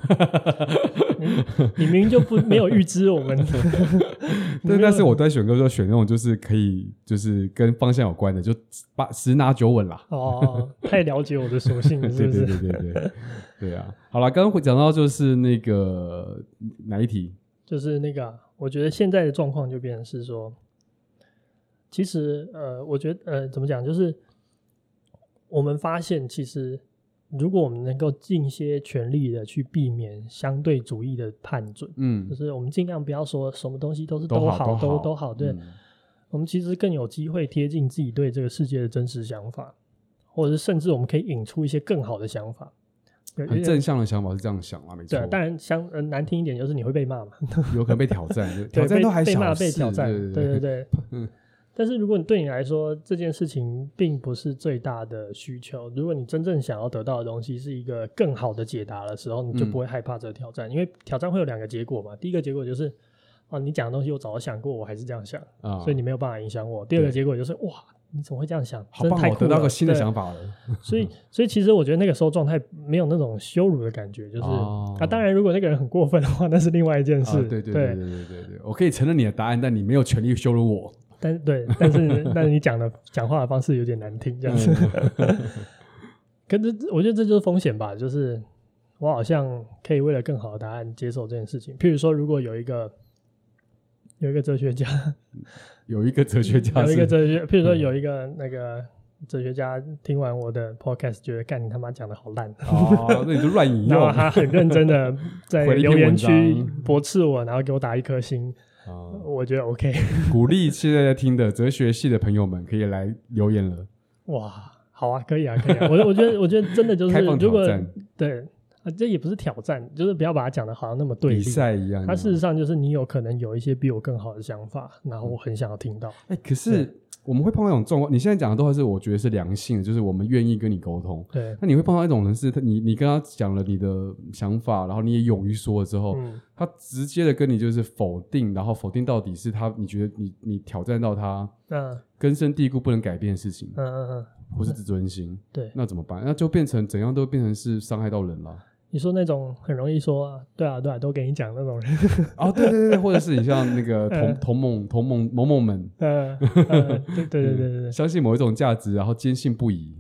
A: 你，明明就不没有预知我们。
B: 对，但是我在选歌的时候选那种就是可以，就是跟方向有关的，就八十拿九稳啦。
A: 哦，太了解我的属性了，是不是？
B: 对对对对对，对啊。好了，刚刚会讲到就是那个哪一题？
A: 就是那个，我觉得现在的状况就变成是说，其实呃，我觉得呃，怎么讲，就是。我们发现，其实如果我们能够尽些全力的去避免相对主义的判准，嗯，就是我们尽量不要说什么东西都是都好，都好都，都好，对、嗯，我们其实更有机会贴近自己对这个世界的真实想法，或者是甚至我们可以引出一些更好的想法。
B: 很正向的想法是这样想啊，没错。
A: 对，当然相呃难听一点就是你会被骂嘛，
B: 有可能被挑战，挑战都还
A: 被骂被挑战，对对对，对，对，嗯。但是如果你对你来说这件事情并不是最大的需求，如果你真正想要得到的东西是一个更好的解答的时候，你就不会害怕这个挑战，嗯、因为挑战会有两个结果嘛。第一个结果就是，哦，你讲的东西我早就想过，我还是这样想，哦、所以你没有办法影响我。第二个结果就是，哇，你怎么会这样想？
B: 好棒，我得到个新的想法了。
A: 所以，所以其实我觉得那个时候状态没有那种羞辱的感觉，就是、哦、啊，当然如果那个人很过分的话，那是另外一件事。哦、对对对对对对对，对，我
B: 可以承认你的答案，但你没有权利羞辱我。
A: 但对，但是但是你讲的讲话的方式有点难听，这样子。可是我觉得这就是风险吧，就是我好像可以为了更好的答案接受这件事情。譬如说，如果有一个有一个哲学家，
B: 有一个哲学家，
A: 有一个哲学，譬如说有一个那个哲学家听完我的 podcast，觉得干你他妈讲的好烂，
B: 哦，那你就乱引用，
A: 然后他很认真的在留言区驳斥我，然后给我打一颗星。啊，我觉得 OK，
B: 鼓励现在在听的哲学系的朋友们可以来留言了。
A: 哇，好啊，可以啊，可以啊。我我觉得，我觉得真的就是，
B: 开放挑战，
A: 对啊，这也不是挑战，就是不要把它讲的好像那么对立，
B: 比赛一样。
A: 它事实上就是你有可能有一些比我更好的想法，然后我很想要听到。
B: 哎、欸，可是。我们会碰到一种状况，你现在讲的都还是我觉得是良性的，就是我们愿意跟你沟通。
A: 对。
B: 那你会碰到一种人是，他你你跟他讲了你的想法，然后你也勇于说了之后，嗯，他直接的跟你就是否定，然后否定到底是他你觉得你你挑战到他，嗯，根深蒂固不能改变的事情，嗯嗯嗯，或是自尊心，
A: 对，
B: 那怎么办？那就变成怎样都变成是伤害到人了。
A: 你说那种很容易说啊，对啊对啊，都给你讲那种人
B: 哦，对对对，或者是你像那个 同同盟同盟某某们，
A: 嗯，对对对对对对，
B: 相信某一种价值，然后坚信不疑。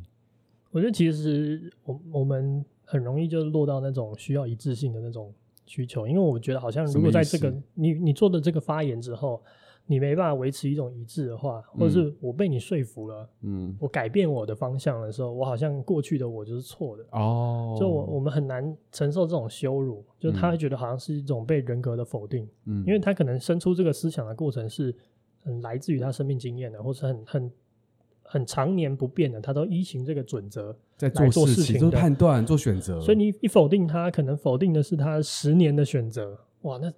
A: 我觉得其实我我们很容易就落到那种需要一致性的那种需求，因为我觉得好像如果在这个你你做的这个发言之后，你没办法维持一种一致的话，或者是我被你说服了，嗯，我改变我的方向的时候，我好像过去的我就是错的哦，就我我们很难承受这种羞辱，就他会觉得好像是一种被人格的否定，嗯，因为他可能生出这个思想的过程是很来自于他生命经验的，或是很很。很常年不变的，他都依循这个准则
B: 在做事情，做判断、做选择。
A: 所以你一否定他，可能否定的是他十年的选择。哇，那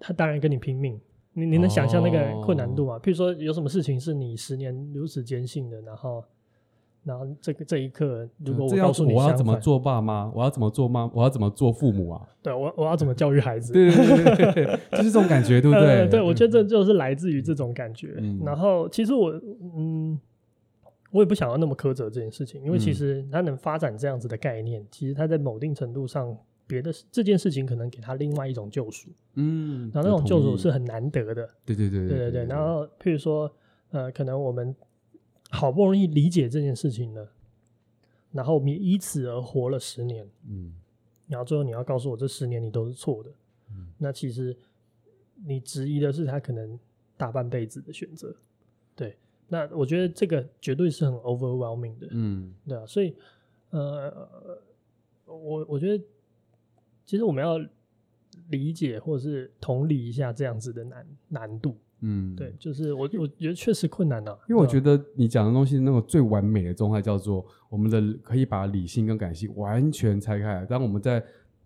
A: 他当然跟你拼命。你你能想象那个困难度吗？哦、譬如说，有什么事情是你十年如此坚信的，然后，然后这个这一刻，如果我告诉你，
B: 我要怎么做爸妈，我要怎么做妈，我要怎么做父母啊？
A: 对，我我要怎么教育孩子？
B: 对对对对，就是这种感觉，对不对？
A: 呃、对，我觉得这就是来自于这种感觉。嗯、然后，其实我嗯。我也不想要那么苛责这件事情，因为其实它能发展这样子的概念，嗯、其实它在某定程度上，别的这件事情可能给他另外一种救赎，嗯，然后那种救赎是很难得的，
B: 对对对对
A: 对对。然后譬如说，呃，可能我们好不容易理解这件事情了，然后我们也以此而活了十年，嗯，然后最后你要告诉我这十年你都是错的，嗯，那其实你质疑的是他可能大半辈子的选择，对。那我觉得这个绝对是很 overwhelming 的，嗯，对啊，所以，呃，我我觉得其实我们要理解或者是同理一下这样子的难难度，嗯，对，就是我我觉得确实困难啊，
B: 因为我觉得你讲的东西那种最完美的状态叫做我们的可以把理性跟感性完全拆开来，当我们在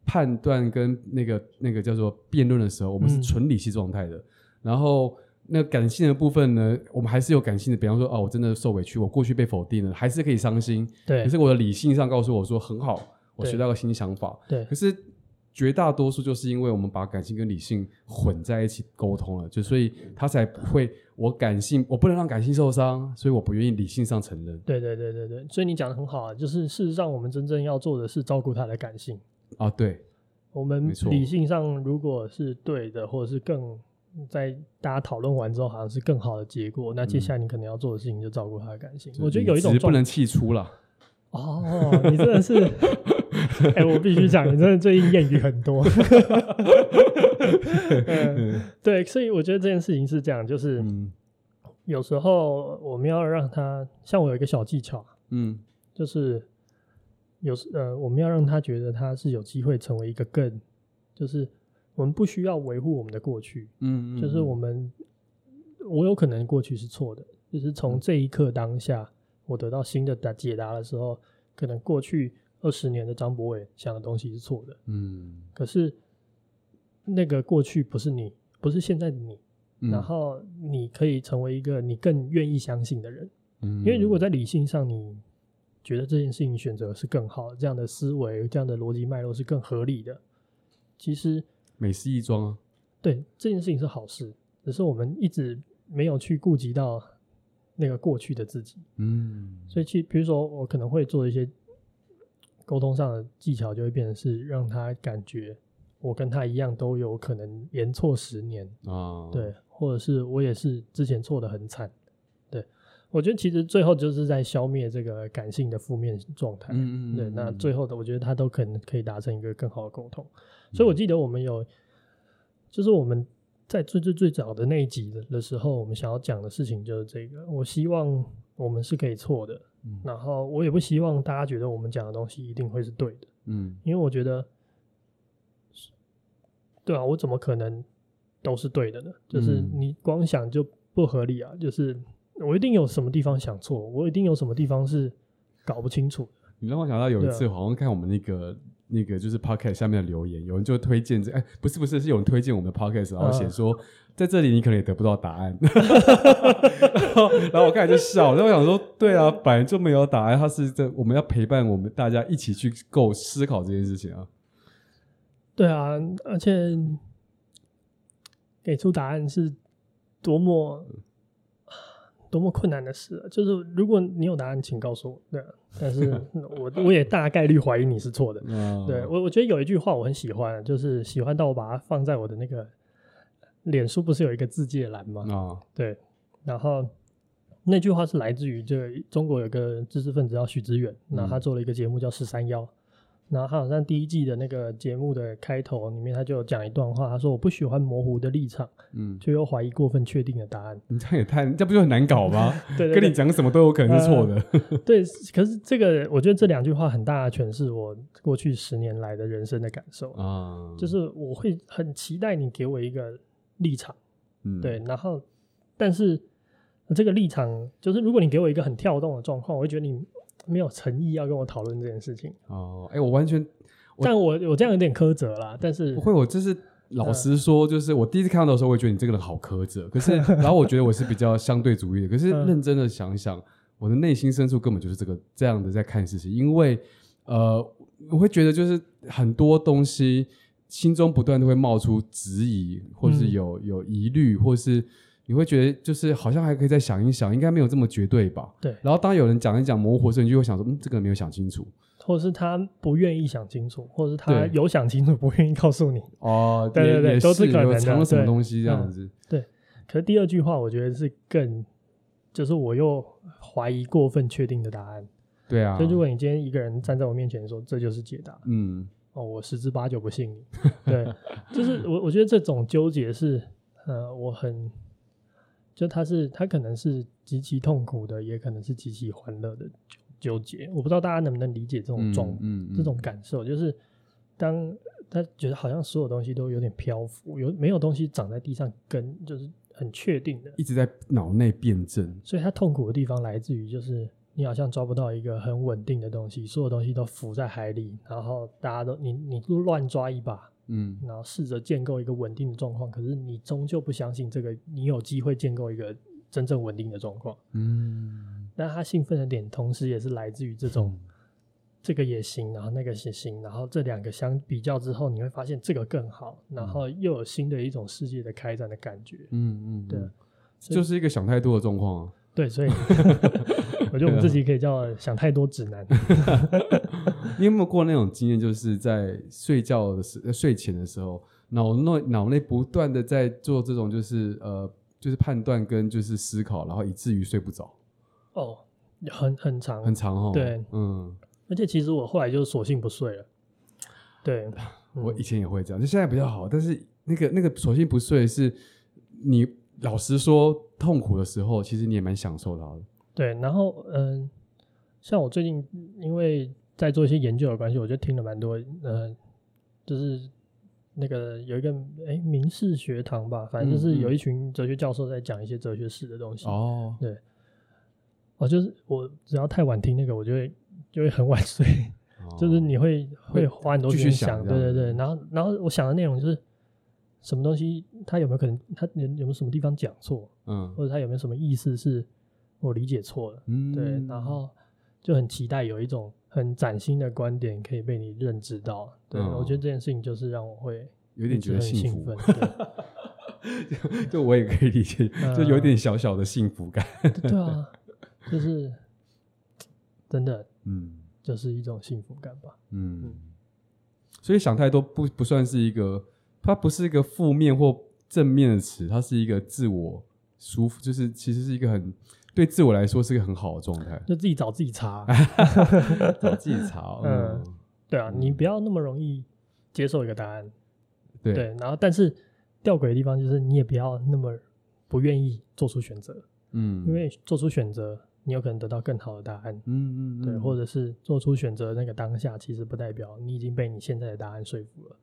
B: 判断跟那个那个叫做辩论的时候，我们是纯理性状态的，嗯、然后。那感性的部分呢，我们还是有感性的，比方说，哦，我真的受委屈，我过去被否定了，还是可以伤心。
A: 对。
B: 可是我的理性上告诉我说很好，我学到个新想法。
A: 对。
B: 可是绝大多数就是因为我们把感性跟理性混在一起沟通了，就所以他才不会，我感性我不能让感性受伤，所以我不愿意理性上承认。
A: 对对对对对，所以你讲的很好啊，就是事实上我们真正要做的是照顾他的感性。
B: 啊，对。
A: 我们理性上如果是对的，或者是更。在大家讨论完之后，好像是更好的结果。那接下来你可能要做的事情，就照顾他的感性。嗯、我觉得有一种
B: 不能气出了。
A: 哦，你真的是，哎、欸，我必须讲，你真的最近谚语很多。嗯，对，所以我觉得这件事情是这样，就是、嗯、有时候我们要让他，像我有一个小技巧，嗯，就是有时呃，我们要让他觉得他是有机会成为一个更，就是。我们不需要维护我们的过去，嗯，嗯，就是我们，我有可能过去是错的，就是从这一刻当下，我得到新的答解答的时候，可能过去二十年的张博伟想的东西是错的，嗯，可是那个过去不是你，不是现在的你，嗯，然后你可以成为一个你更愿意相信的人，嗯，因为如果在理性上你觉得这件事情选择是更好，这样的思维，这样的逻辑脉络是更合理的，其实。
B: 美事一桩啊，
A: 对，这件事情是好事，只是我们一直没有去顾及到那个过去的自己，嗯，所以去，比如说我可能会做一些沟通上的技巧，就会变成是让他感觉我跟他一样都有可能连错十年。啊，对，或者是我也是之前错的很惨，对，我觉得其实最后就是在消灭这个感性的负面状态，嗯嗯，对，那最后的我觉得他都可能可以达成一个更好的沟通。所以，我记得我们有，就是我们在最最最早的那一集的的时候，我们想要讲的事情就是这个。我希望我们是可以错的，嗯，然后我也不希望大家觉得我们讲的东西一定会是对的，嗯，因为我觉得，对啊，我怎么可能都是对的呢？就是你光想就不合理啊！就是我一定有什么地方想错，我一定有什么地方是搞不清楚。
B: 你让我想到有一次，好像看我们那个。那个就是 podcast 下面的留言，有人就推荐这，哎，不是不是，是有人推荐我们的 podcast，然后写说、嗯、在这里你可能也得不到答案，然后然后我看就笑，然后我想说，对啊，本来就没有答案，他是在我们要陪伴我们大家一起去够思考这件事情啊，
A: 对啊，而且给出答案是多么。多么困难的事啊！就是如果你有答案，请告诉我。对，但是 我我也大概率怀疑你是错的。对，我我觉得有一句话我很喜欢，就是喜欢到我把它放在我的那个脸书，不是有一个自介栏吗？对，然后那句话是来自于这中国有个知识分子叫许知远，那他做了一个节目叫十三邀，然后他好像第一季的那个节目的开头里面，他就有讲一段话，他说：“我不喜欢模糊的立场，嗯，就又怀疑过分确定的答案。”
B: 你这样也太，这不就很难搞吗？
A: 对，对，对，
B: 跟你讲什么都有可能是错的。
A: 呃、对，可是这个我觉得这两句话很大的诠释我过去十年来的人生的感受啊，就是我会很期待你给我一个立场，嗯，对，然后但是这个立场就是如果你给我一个很跳动的状况，我会觉得你。没有诚意要跟我讨论这件事情。
B: 哦，哎、欸，我完全，
A: 但我我这样有点苛责啦，但是
B: 不会，我就是老实说，就是我第一次看到的时候，我会觉得你这个人好苛责，可是然后我觉得我是比较相对主义的，可是认真的想想，我的内心深处根本就是这个这样的在看事情，因为呃，我会觉得就是很多东西心中不断都会冒出质疑，或是有有疑虑，或是。你会觉得就是好像还可以再想一想，应该没有这么绝对吧？
A: 对。
B: 然后当有人讲一讲模糊的时候，你就会想说，嗯，这个人没有想清楚，
A: 或者是他不愿意想清楚，或者是他有想清楚不愿意告诉你。
B: 哦，
A: 对对对，都是可能的。
B: 藏了什么东西这样子？
A: 对。可是第二句话，我觉得是更，就是我又怀疑过分确定的答案。
B: 对啊。
A: 所以如果你今天一个人站在我面前说这就是解答，嗯，哦，我十之八九不信你。对，就是我我觉得这种纠结是，呃，我很。就他是他可能是极其痛苦的，也可能是极其欢乐的纠结。我不知道大家能不能理解这种状、嗯嗯嗯、这种感受，就是当他觉得好像所有东西都有点漂浮，有没有东西长在地上根就是很确定的，
B: 一直在脑内辩证。
A: 所以他痛苦的地方来自于就是你好像抓不到一个很稳定的东西，所有东西都浮在海里，然后大家都你你乱抓一把。嗯，然后试着建构一个稳定的状况，可是你终究不相信这个，你有机会建构一个真正稳定的状况。嗯，但他兴奋的点，同时也是来自于这种，嗯、这个也行，然后那个也行，然后这两个相比较之后，你会发现这个更好，然后又有新的一种世界的开展的感觉。嗯嗯，对，
B: 就是一个想太多的状况啊。
A: 对，所以 我觉得我们自己可以叫想太多指南。
B: 你有没有过那种经验，就是在睡觉的时、睡前的时候，脑内脑内不断的在做这种，就是呃，就是判断跟就是思考，然后以至于睡不着。
A: 哦，很很长，
B: 很长哦。
A: 对，嗯。而且其实我后来就索性不睡了。对，
B: 我以前也会这样，就现在比较好。但是那个那个索性不睡，是你老实说痛苦的时候，其实你也蛮享受到的。
A: 对，然后嗯、呃，像我最近因为在做一些研究的关系，我就听了蛮多，呃，就是那个有一个哎明士学堂吧，反正就是有一群哲学教授在讲一些哲学史的东西。哦、嗯，对，哦，就是我只要太晚听那个，我就会就会很晚睡，哦、就是你会会花很多时间想，对对对，然后然后我想的内容就是什么东西，他有没有可能他有有没有什么地方讲错，嗯，或者他有没有什么意思是。我理解错了，嗯，对，然后就很期待有一种很崭新的观点可以被你认知到，对，嗯，我觉得这件事情就是让我会
B: 有点觉得兴奋，就，就我也可以理解，就有点小小的幸福感，
A: 嗯，对啊，就是 真的，嗯，就是一种幸福感吧，
B: 嗯，嗯，所以想太多不不算是一个，它不是一个负面或正面的词，它是一个自我舒服，就是其实是一个很。对自我来说是个很好的状态，
A: 就自己找自己查，
B: 找自己查。嗯，
A: 对啊，你不要那么容易接受一个答案，
B: 对，
A: 对，然后但是吊诡的地方就是你也不要那么不愿意做出选择，嗯，因为做出选择，你有可能得到更好的答案，嗯嗯，对，或者是做出选择那个当下，其实不代表你已经被你现在的答案说服了。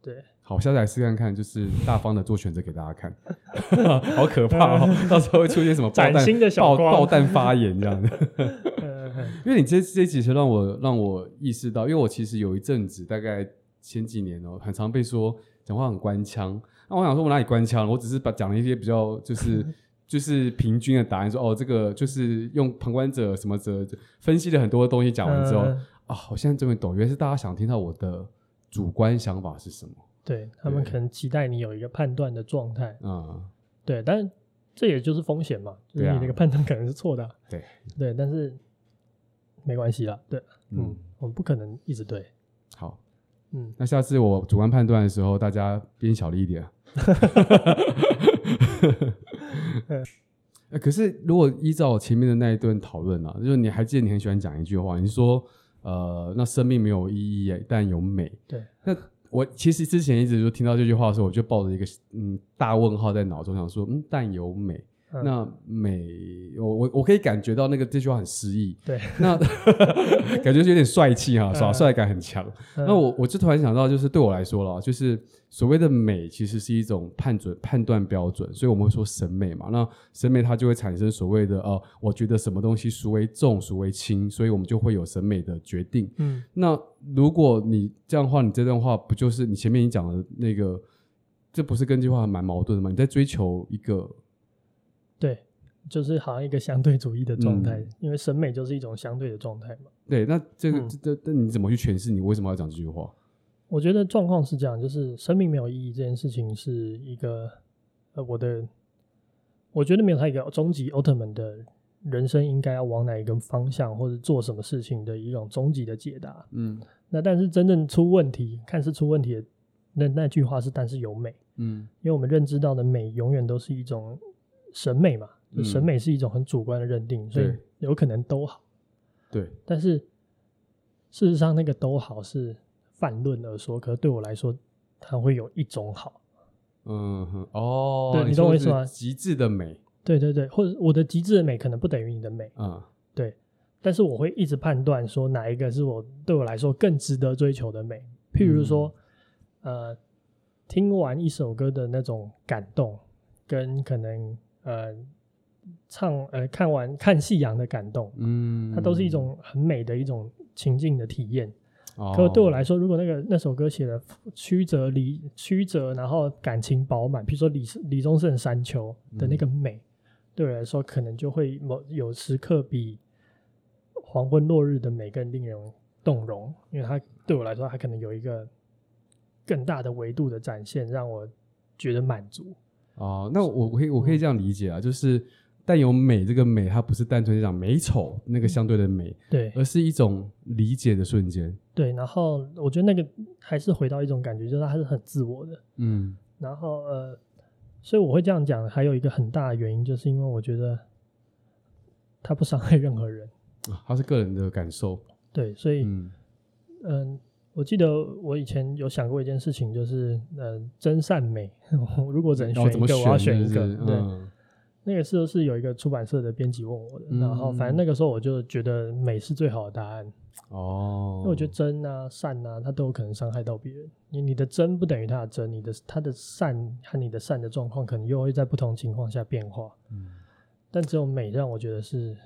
A: 对，
B: 好，下次来试看看，就是大方的做选择给大家看，好可怕哦！到时候会出现什么爆弹、爆爆弹发言这样的。因为你这这几次让我让我意识到，因为我其实有一阵子，大概前几年哦，很常被说讲话很官腔。那我想说，我哪里官腔？我只是把讲了一些比较就是就是平均的答案，说哦，这个就是用旁观者什么者分析了很多的东西，讲完之后啊，我现在终于懂，原来是大家想听到我的。主观想法是什么？
A: 对，他们可能期待你有一个判断的状态。嗯，对，但是这也就是风险嘛，就是你那个判断可能是错的。
B: 对，
A: 对，但是没关系啦。对，嗯，我们不可能一直对。
B: 好，嗯，那下次我主观判断的时候，大家变小了一点。可是如果依照前面的那一段讨论啊，就是你还记得你很喜欢讲一句话，你说。呃，那生命没有意义，但有美。
A: 对，
B: 那我其实之前一直就听到这句话的时候，我就抱着一个嗯大问号在脑中，想说，嗯，但有美。嗯、那美，我我我可以感觉到那个这句话很诗意，
A: 对，
B: 那 感觉有点帅气哈，耍帅感很强。嗯、那我我就突然想到，就是对我来说了，就是所谓的美，其实是一种判准判断标准，所以我们会说审美嘛。那审美它就会产生所谓的呃，我觉得什么东西孰为重孰为轻，所以我们就会有审美的决定。嗯，那如果你这样的话，你这段话不就是你前面你讲的那个，这不是跟这句话蛮矛盾的吗？你在追求一个。
A: 对，就是好像一个相对主义的状态，嗯、因为审美就是一种相对的状态嘛。
B: 对，那这个这这、嗯、你怎么去诠释？你为什么要讲这句话？
A: 我觉得状况是这样，就是生命没有意义这件事情是一个呃，我的我觉得没有它一个终极奥特曼的人生应该要往哪一个方向或者做什么事情的一种终极的解答。嗯，那但是真正出问题，看似出问题的那那句话是，但是有美。嗯，因为我们认知到的美永远都是一种。审美嘛，就审美是一种很主观的认定，嗯、所以有可能都好。
B: 对，
A: 但是事实上那个都好是泛论而说，可是对我来说，它会有一种好。
B: 嗯哼，哦，
A: 对，你懂我意思吗？
B: 极致的美，
A: 对对对，或者我的极致的美可能不等于你的美。嗯，对。但是我会一直判断说哪一个是我对我来说更值得追求的美。譬如说，嗯、呃，听完一首歌的那种感动，跟可能。呃，唱呃，看完看夕阳的感动，嗯，它都是一种很美的一种情境的体验。哦，可对我来说，如果那个那首歌写的曲折离曲折，然后感情饱满，比如说李李宗盛《山丘》的那个美，嗯，对我来说，可能就会某有时刻比黄昏落日的美更令人动容，因为它对我来说，它可能有一个更大的维度的展现，让我觉得满足。
B: 哦，那我我可以我可以这样理解啊，就是但有美这个美，它不是单纯讲美丑那个相对的美，
A: 对，
B: 而是一种理解的瞬间。
A: 对，然后我觉得那个还是回到一种感觉，就是它是很自我的，嗯，然后呃，所以我会这样讲，还有一个很大的原因，就是因为我觉得它不伤害任何人，
B: 啊，它是个人的感受，
A: 对，所以嗯。呃我记得我以前有想过一件事情，就是呃，真善美，如果只能选一个，我要选一个。对，嗯、那个时候是有一个出版社的编辑问我的，嗯、然后反正那个时候我就觉得美是最好的答案。哦，因为我觉得真啊、善啊，它都有可能伤害到别人。你你的真不等于他的真，你的他的善和你的善的状况，可能又会在不同情况下变化。嗯，但只有美让我觉得是。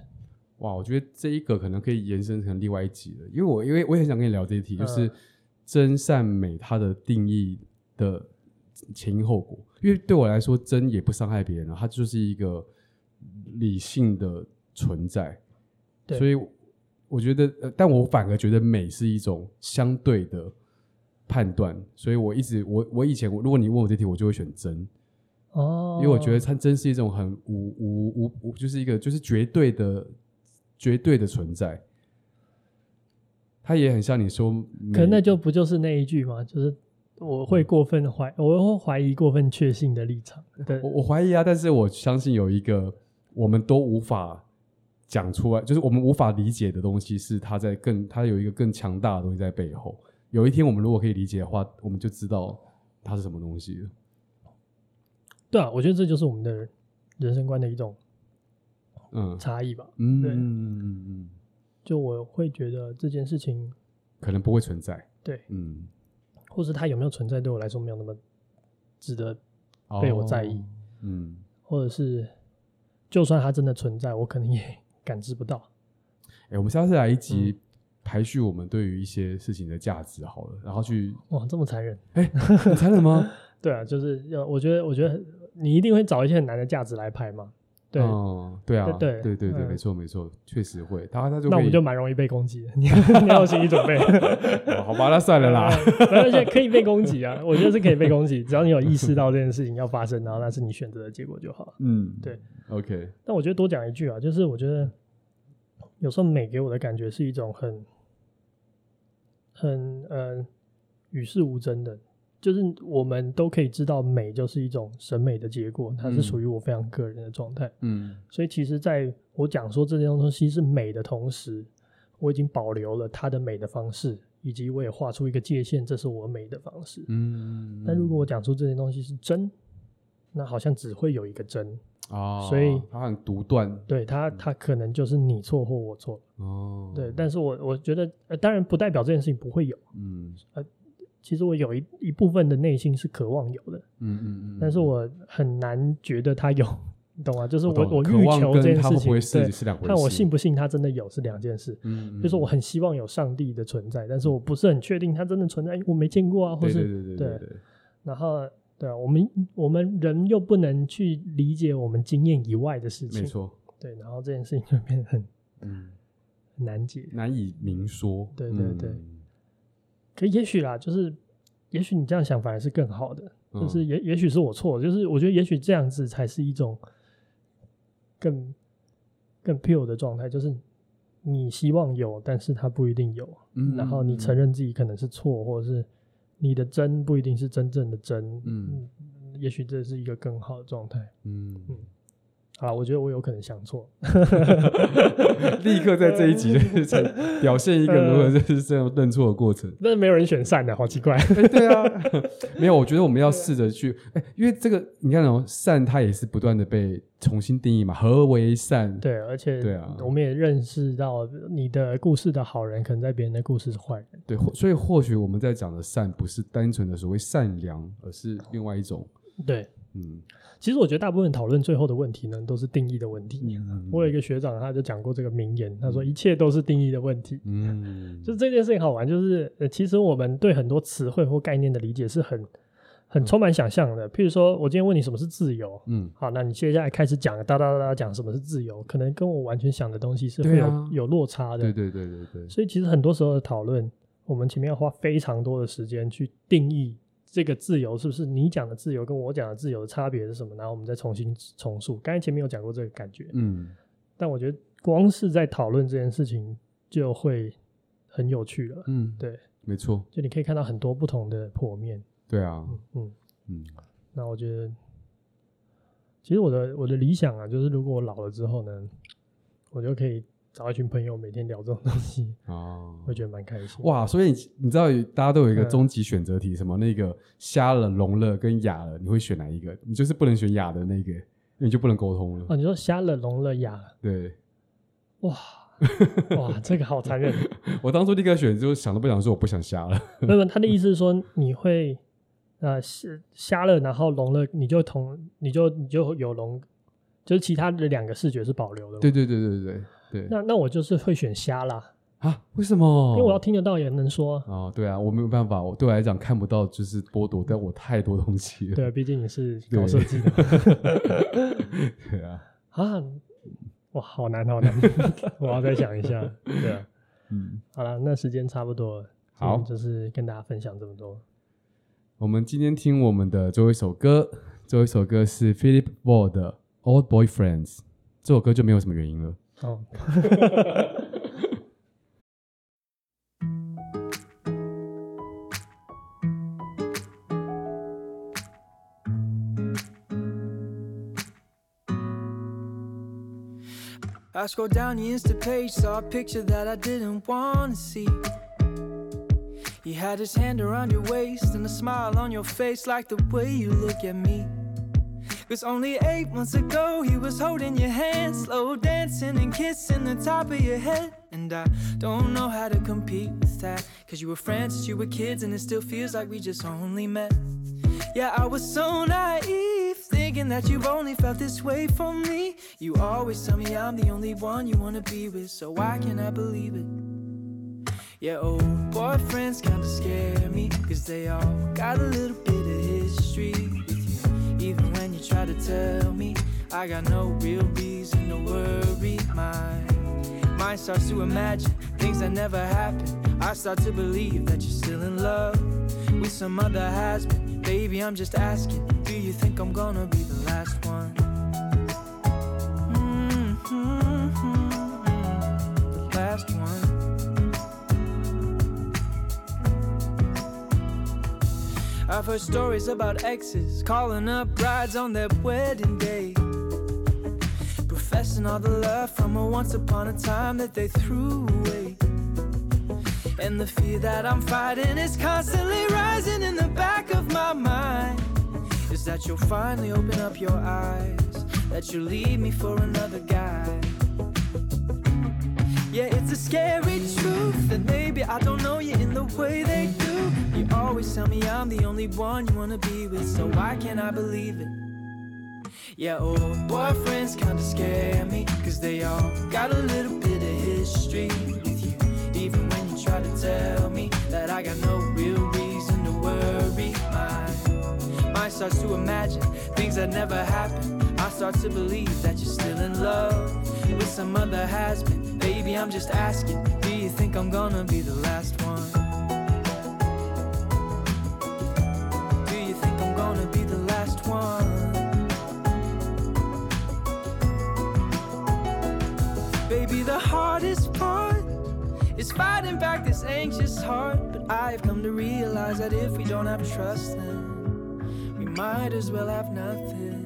B: 哇，我觉得这一个可能可以延伸成另外一集了，因为我因为我也很想跟你聊这一题，就是真善美它的定义的前因后果。因为对我来说，真也不伤害别人了，它就是一个理性的存在。对所以我觉得，呃，但我反而觉得美是一种相对的判断。所以我一直我我以前，如果你问我这题，我就会选真。哦，因为我觉得它真是一种很无无无无，就是一个就是绝对的。绝对的存在，他也很像你说，
A: 可那就不就是那一句吗？就是我会过分怀，嗯、我会怀疑过分确信的立场。对，
B: 我我怀疑啊，但是我相信有一个我们都无法讲出来，就是我们无法理解的东西，是他在更他有一个更强大的东西在背后。有一天我们如果可以理解的话，我们就知道它是什么东西了。
A: 对啊，我觉得这就是我们的人生观的一种。嗯，差异吧。嗯，对，嗯嗯嗯，就我会觉得这件事情
B: 可能不会存在。
A: 对，嗯，或是它有没有存在，对我来说没有那么值得被我在意。哦、嗯，或者是就算它真的存在，我可能也感知不到。
B: 哎、欸，我们下次来一集排序我们对于一些事情的价值好了，然后去
A: 哇，这么残忍？
B: 哎、欸，很残忍吗？
A: 对啊，就是要我觉得，我觉得你一定会找一些很难的价值来排嘛。对，
B: 哦，对啊，对对对对，没错没错，确实会，他他就
A: 那我们就蛮容易被攻击的，你你要有心理准备。
B: 好吧，那算了啦，
A: 而且可以被攻击啊，我觉得是可以被攻击，只要你有意识到这件事情要发生，然后那是你选择的结果就好。嗯，对
B: ，OK。
A: 但我觉得多讲一句啊，就是我觉得有时候美给我的感觉是一种很很呃与世无争的。就是我们都可以知道，美就是一种审美的结果，它是属于我非常个人的状态。嗯，所以其实在我讲说这件东西是美的同时，我已经保留了它的美的方式，以及我也画出一个界限，这是我美的方式。嗯，但如果我讲出这些东西是真，那好像只会有一个真。
B: 哦，
A: 所以
B: 它很独断，
A: 对它，它可能就是你错或我错。哦，对，但是我我觉得，呃，当然不代表这件事情不会有。嗯，呃，其实我有一一部分的内心是渴望有的。嗯嗯嗯，但是我很难觉得它有，你懂吗？就是我我欲求这件事情，对，看我信不信它真的有是两件事。嗯，就是我很希望有上帝的存在，但是我不是很确定它真的存在，我没见过啊，或是对对对对对，然后。对啊，我们我们人又不能去理解我们经验以外的事情，
B: 没错。
A: 对，然后这件事情就变得很嗯难解，
B: 难以明说。
A: 对对对。嗯、可也许啦，就是也许你这样想反而是更好的，就是也、嗯、也许是我错，就是我觉得也许这样子才是一种更更 pure 的状态，就是你希望有，但是它不一定有，嗯、然后你承认自己可能是错，或者是。你的真不一定是真正的真，嗯，也许这是一个更好的状态，嗯嗯。啊，我觉得我有可能想错，
B: 立刻在这一集就是表现一个如何就是这样认错的过程。
A: 但是没有人选善的，好奇怪。
B: 欸、对啊，没有，我觉得我们要试着去，哎、欸，因为这个你看哦，善它也是不断的被重新定义嘛，何为善？
A: 对，而且对啊，我们也认识到你的故事的好人，可能在别人的故事是坏人。
B: 对，所以或许我们在讲的善，不是单纯的所谓善良，而是另外一种。
A: 对，嗯。其实我觉得大部分讨论最后的问题呢，都是定义的问题。嗯、我有一个学长，他就讲过这个名言，他说一切都是定义的问题。嗯，就这件事情好玩，就是呃，其实我们对很多词汇或概念的理解是很很充满想象的。譬如说，我今天问你什么是自由，嗯，好，那你接下来开始讲哒哒哒哒讲什么是自由，可能跟我完全想的东西是会有、啊、有落差的。
B: 对对对对对。
A: 所以其实很多时候的讨论，我们前面要花非常多的时间去定义。这个自由是不是你讲的自由跟我讲的自由的差别是什么？然后我们再重新重述。刚才前面有讲过这个感觉，嗯，但我觉得光是在讨论这件事情就会很有趣了，嗯，对，
B: 没错，
A: 就你可以看到很多不同的破面，
B: 对啊，
A: 嗯嗯，嗯，那我觉得其实我的我的理想啊，就是如果我老了之后呢，我就可以。找一群朋友每天聊这种东西哦，会觉得蛮开心。
B: 哇，所以你你知道大家都有一个终极选择题，什么那个瞎了、聋了跟哑了，你会选哪一个？你就是不能选哑的那个，你就不能沟通了。
A: 哦，你说瞎了、聋了、哑了，
B: 对，
A: 哇哇，这个好残忍。
B: 我当初第一个选就想都不想说，我不想瞎了。
A: 没有，他的意思是说你会呃瞎瞎了，然后聋了，你就同你就你就有聋，就是其他的两个视觉是保留的。
B: 对对对对对。对，
A: 那那我就是会选瞎啦
B: 啊？为什么？
A: 因为我要听得到也能说
B: 哦，对啊，我没有办法，我对我来讲看不到就是剥夺掉我太多东西了。
A: 对，毕竟你是搞设计的。
B: 对啊，
A: 啊，哇，好难好难，我要再想一下。对啊，嗯，好了，那时间差不多了，好，就是跟大家分享这么多。
B: 我们今天听我们的最后一首歌，最后一首歌是 Philip Ward 的 Old Boyfriends，这首歌就没有什么原因了。哦。I scrolled down the Insta page, saw a picture that I didn't wanna see. You had his hand around your waist and a smile on your face, like the way you look at me. Cause only eight months ago he was holding your hand, slow dancing and kissing the top of your head. And I don't know how to compete with that. Cause you were friends you were kids, and it still feels like we just only met. Yeah, I was so naive, thinking that you've only felt this way for me. You always tell me I'm the only one you wanna be with, so why can't I believe it? Yeah, old boyfriends kinda scare me, cause they all got a little bit of history. Even when you try to tell me I got no real reason to worry, my mind starts to imagine things that never happened. I start to believe that you're still in love with some other husband. Baby, I'm just asking, do you think I'm gonna be the last one? Mm-hmm. the last one? I've heard stories about exes calling up brides on their wedding day. Professing all the love from a once upon a time that they threw away.
C: And the fear that I'm fighting is constantly rising in the back of my mind. Is that you'll finally open up your eyes, that you'll leave me for another guy. Yeah, it's a scary truth that maybe I don't know you in the way they do. You always tell me I'm the only one you wanna be with, so why can't I believe it? Yeah, old boyfriends kinda scare me, cause they all got a little bit of history with you. Even when you try to tell me that I got no real reason to worry, my mind starts to imagine things that never happened. I start to believe that you're still in love with some other has been. Baby, I'm just asking, do you think I'm gonna be the last one? Is fighting back this anxious heart. But I've come to realize that if we don't have trust, then we might as well have nothing.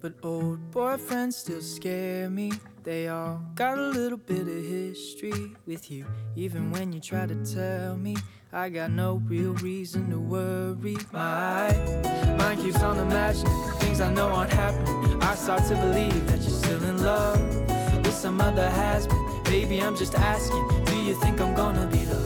C: But old boyfriends still scare me. They all got a little bit of history with you. Even when you try to tell me, I got no real reason to worry. My mind keeps on imagining things I know aren't happening. I start to believe that you're still in love some other has been. Baby, I'm just asking, do you think I'm gonna be the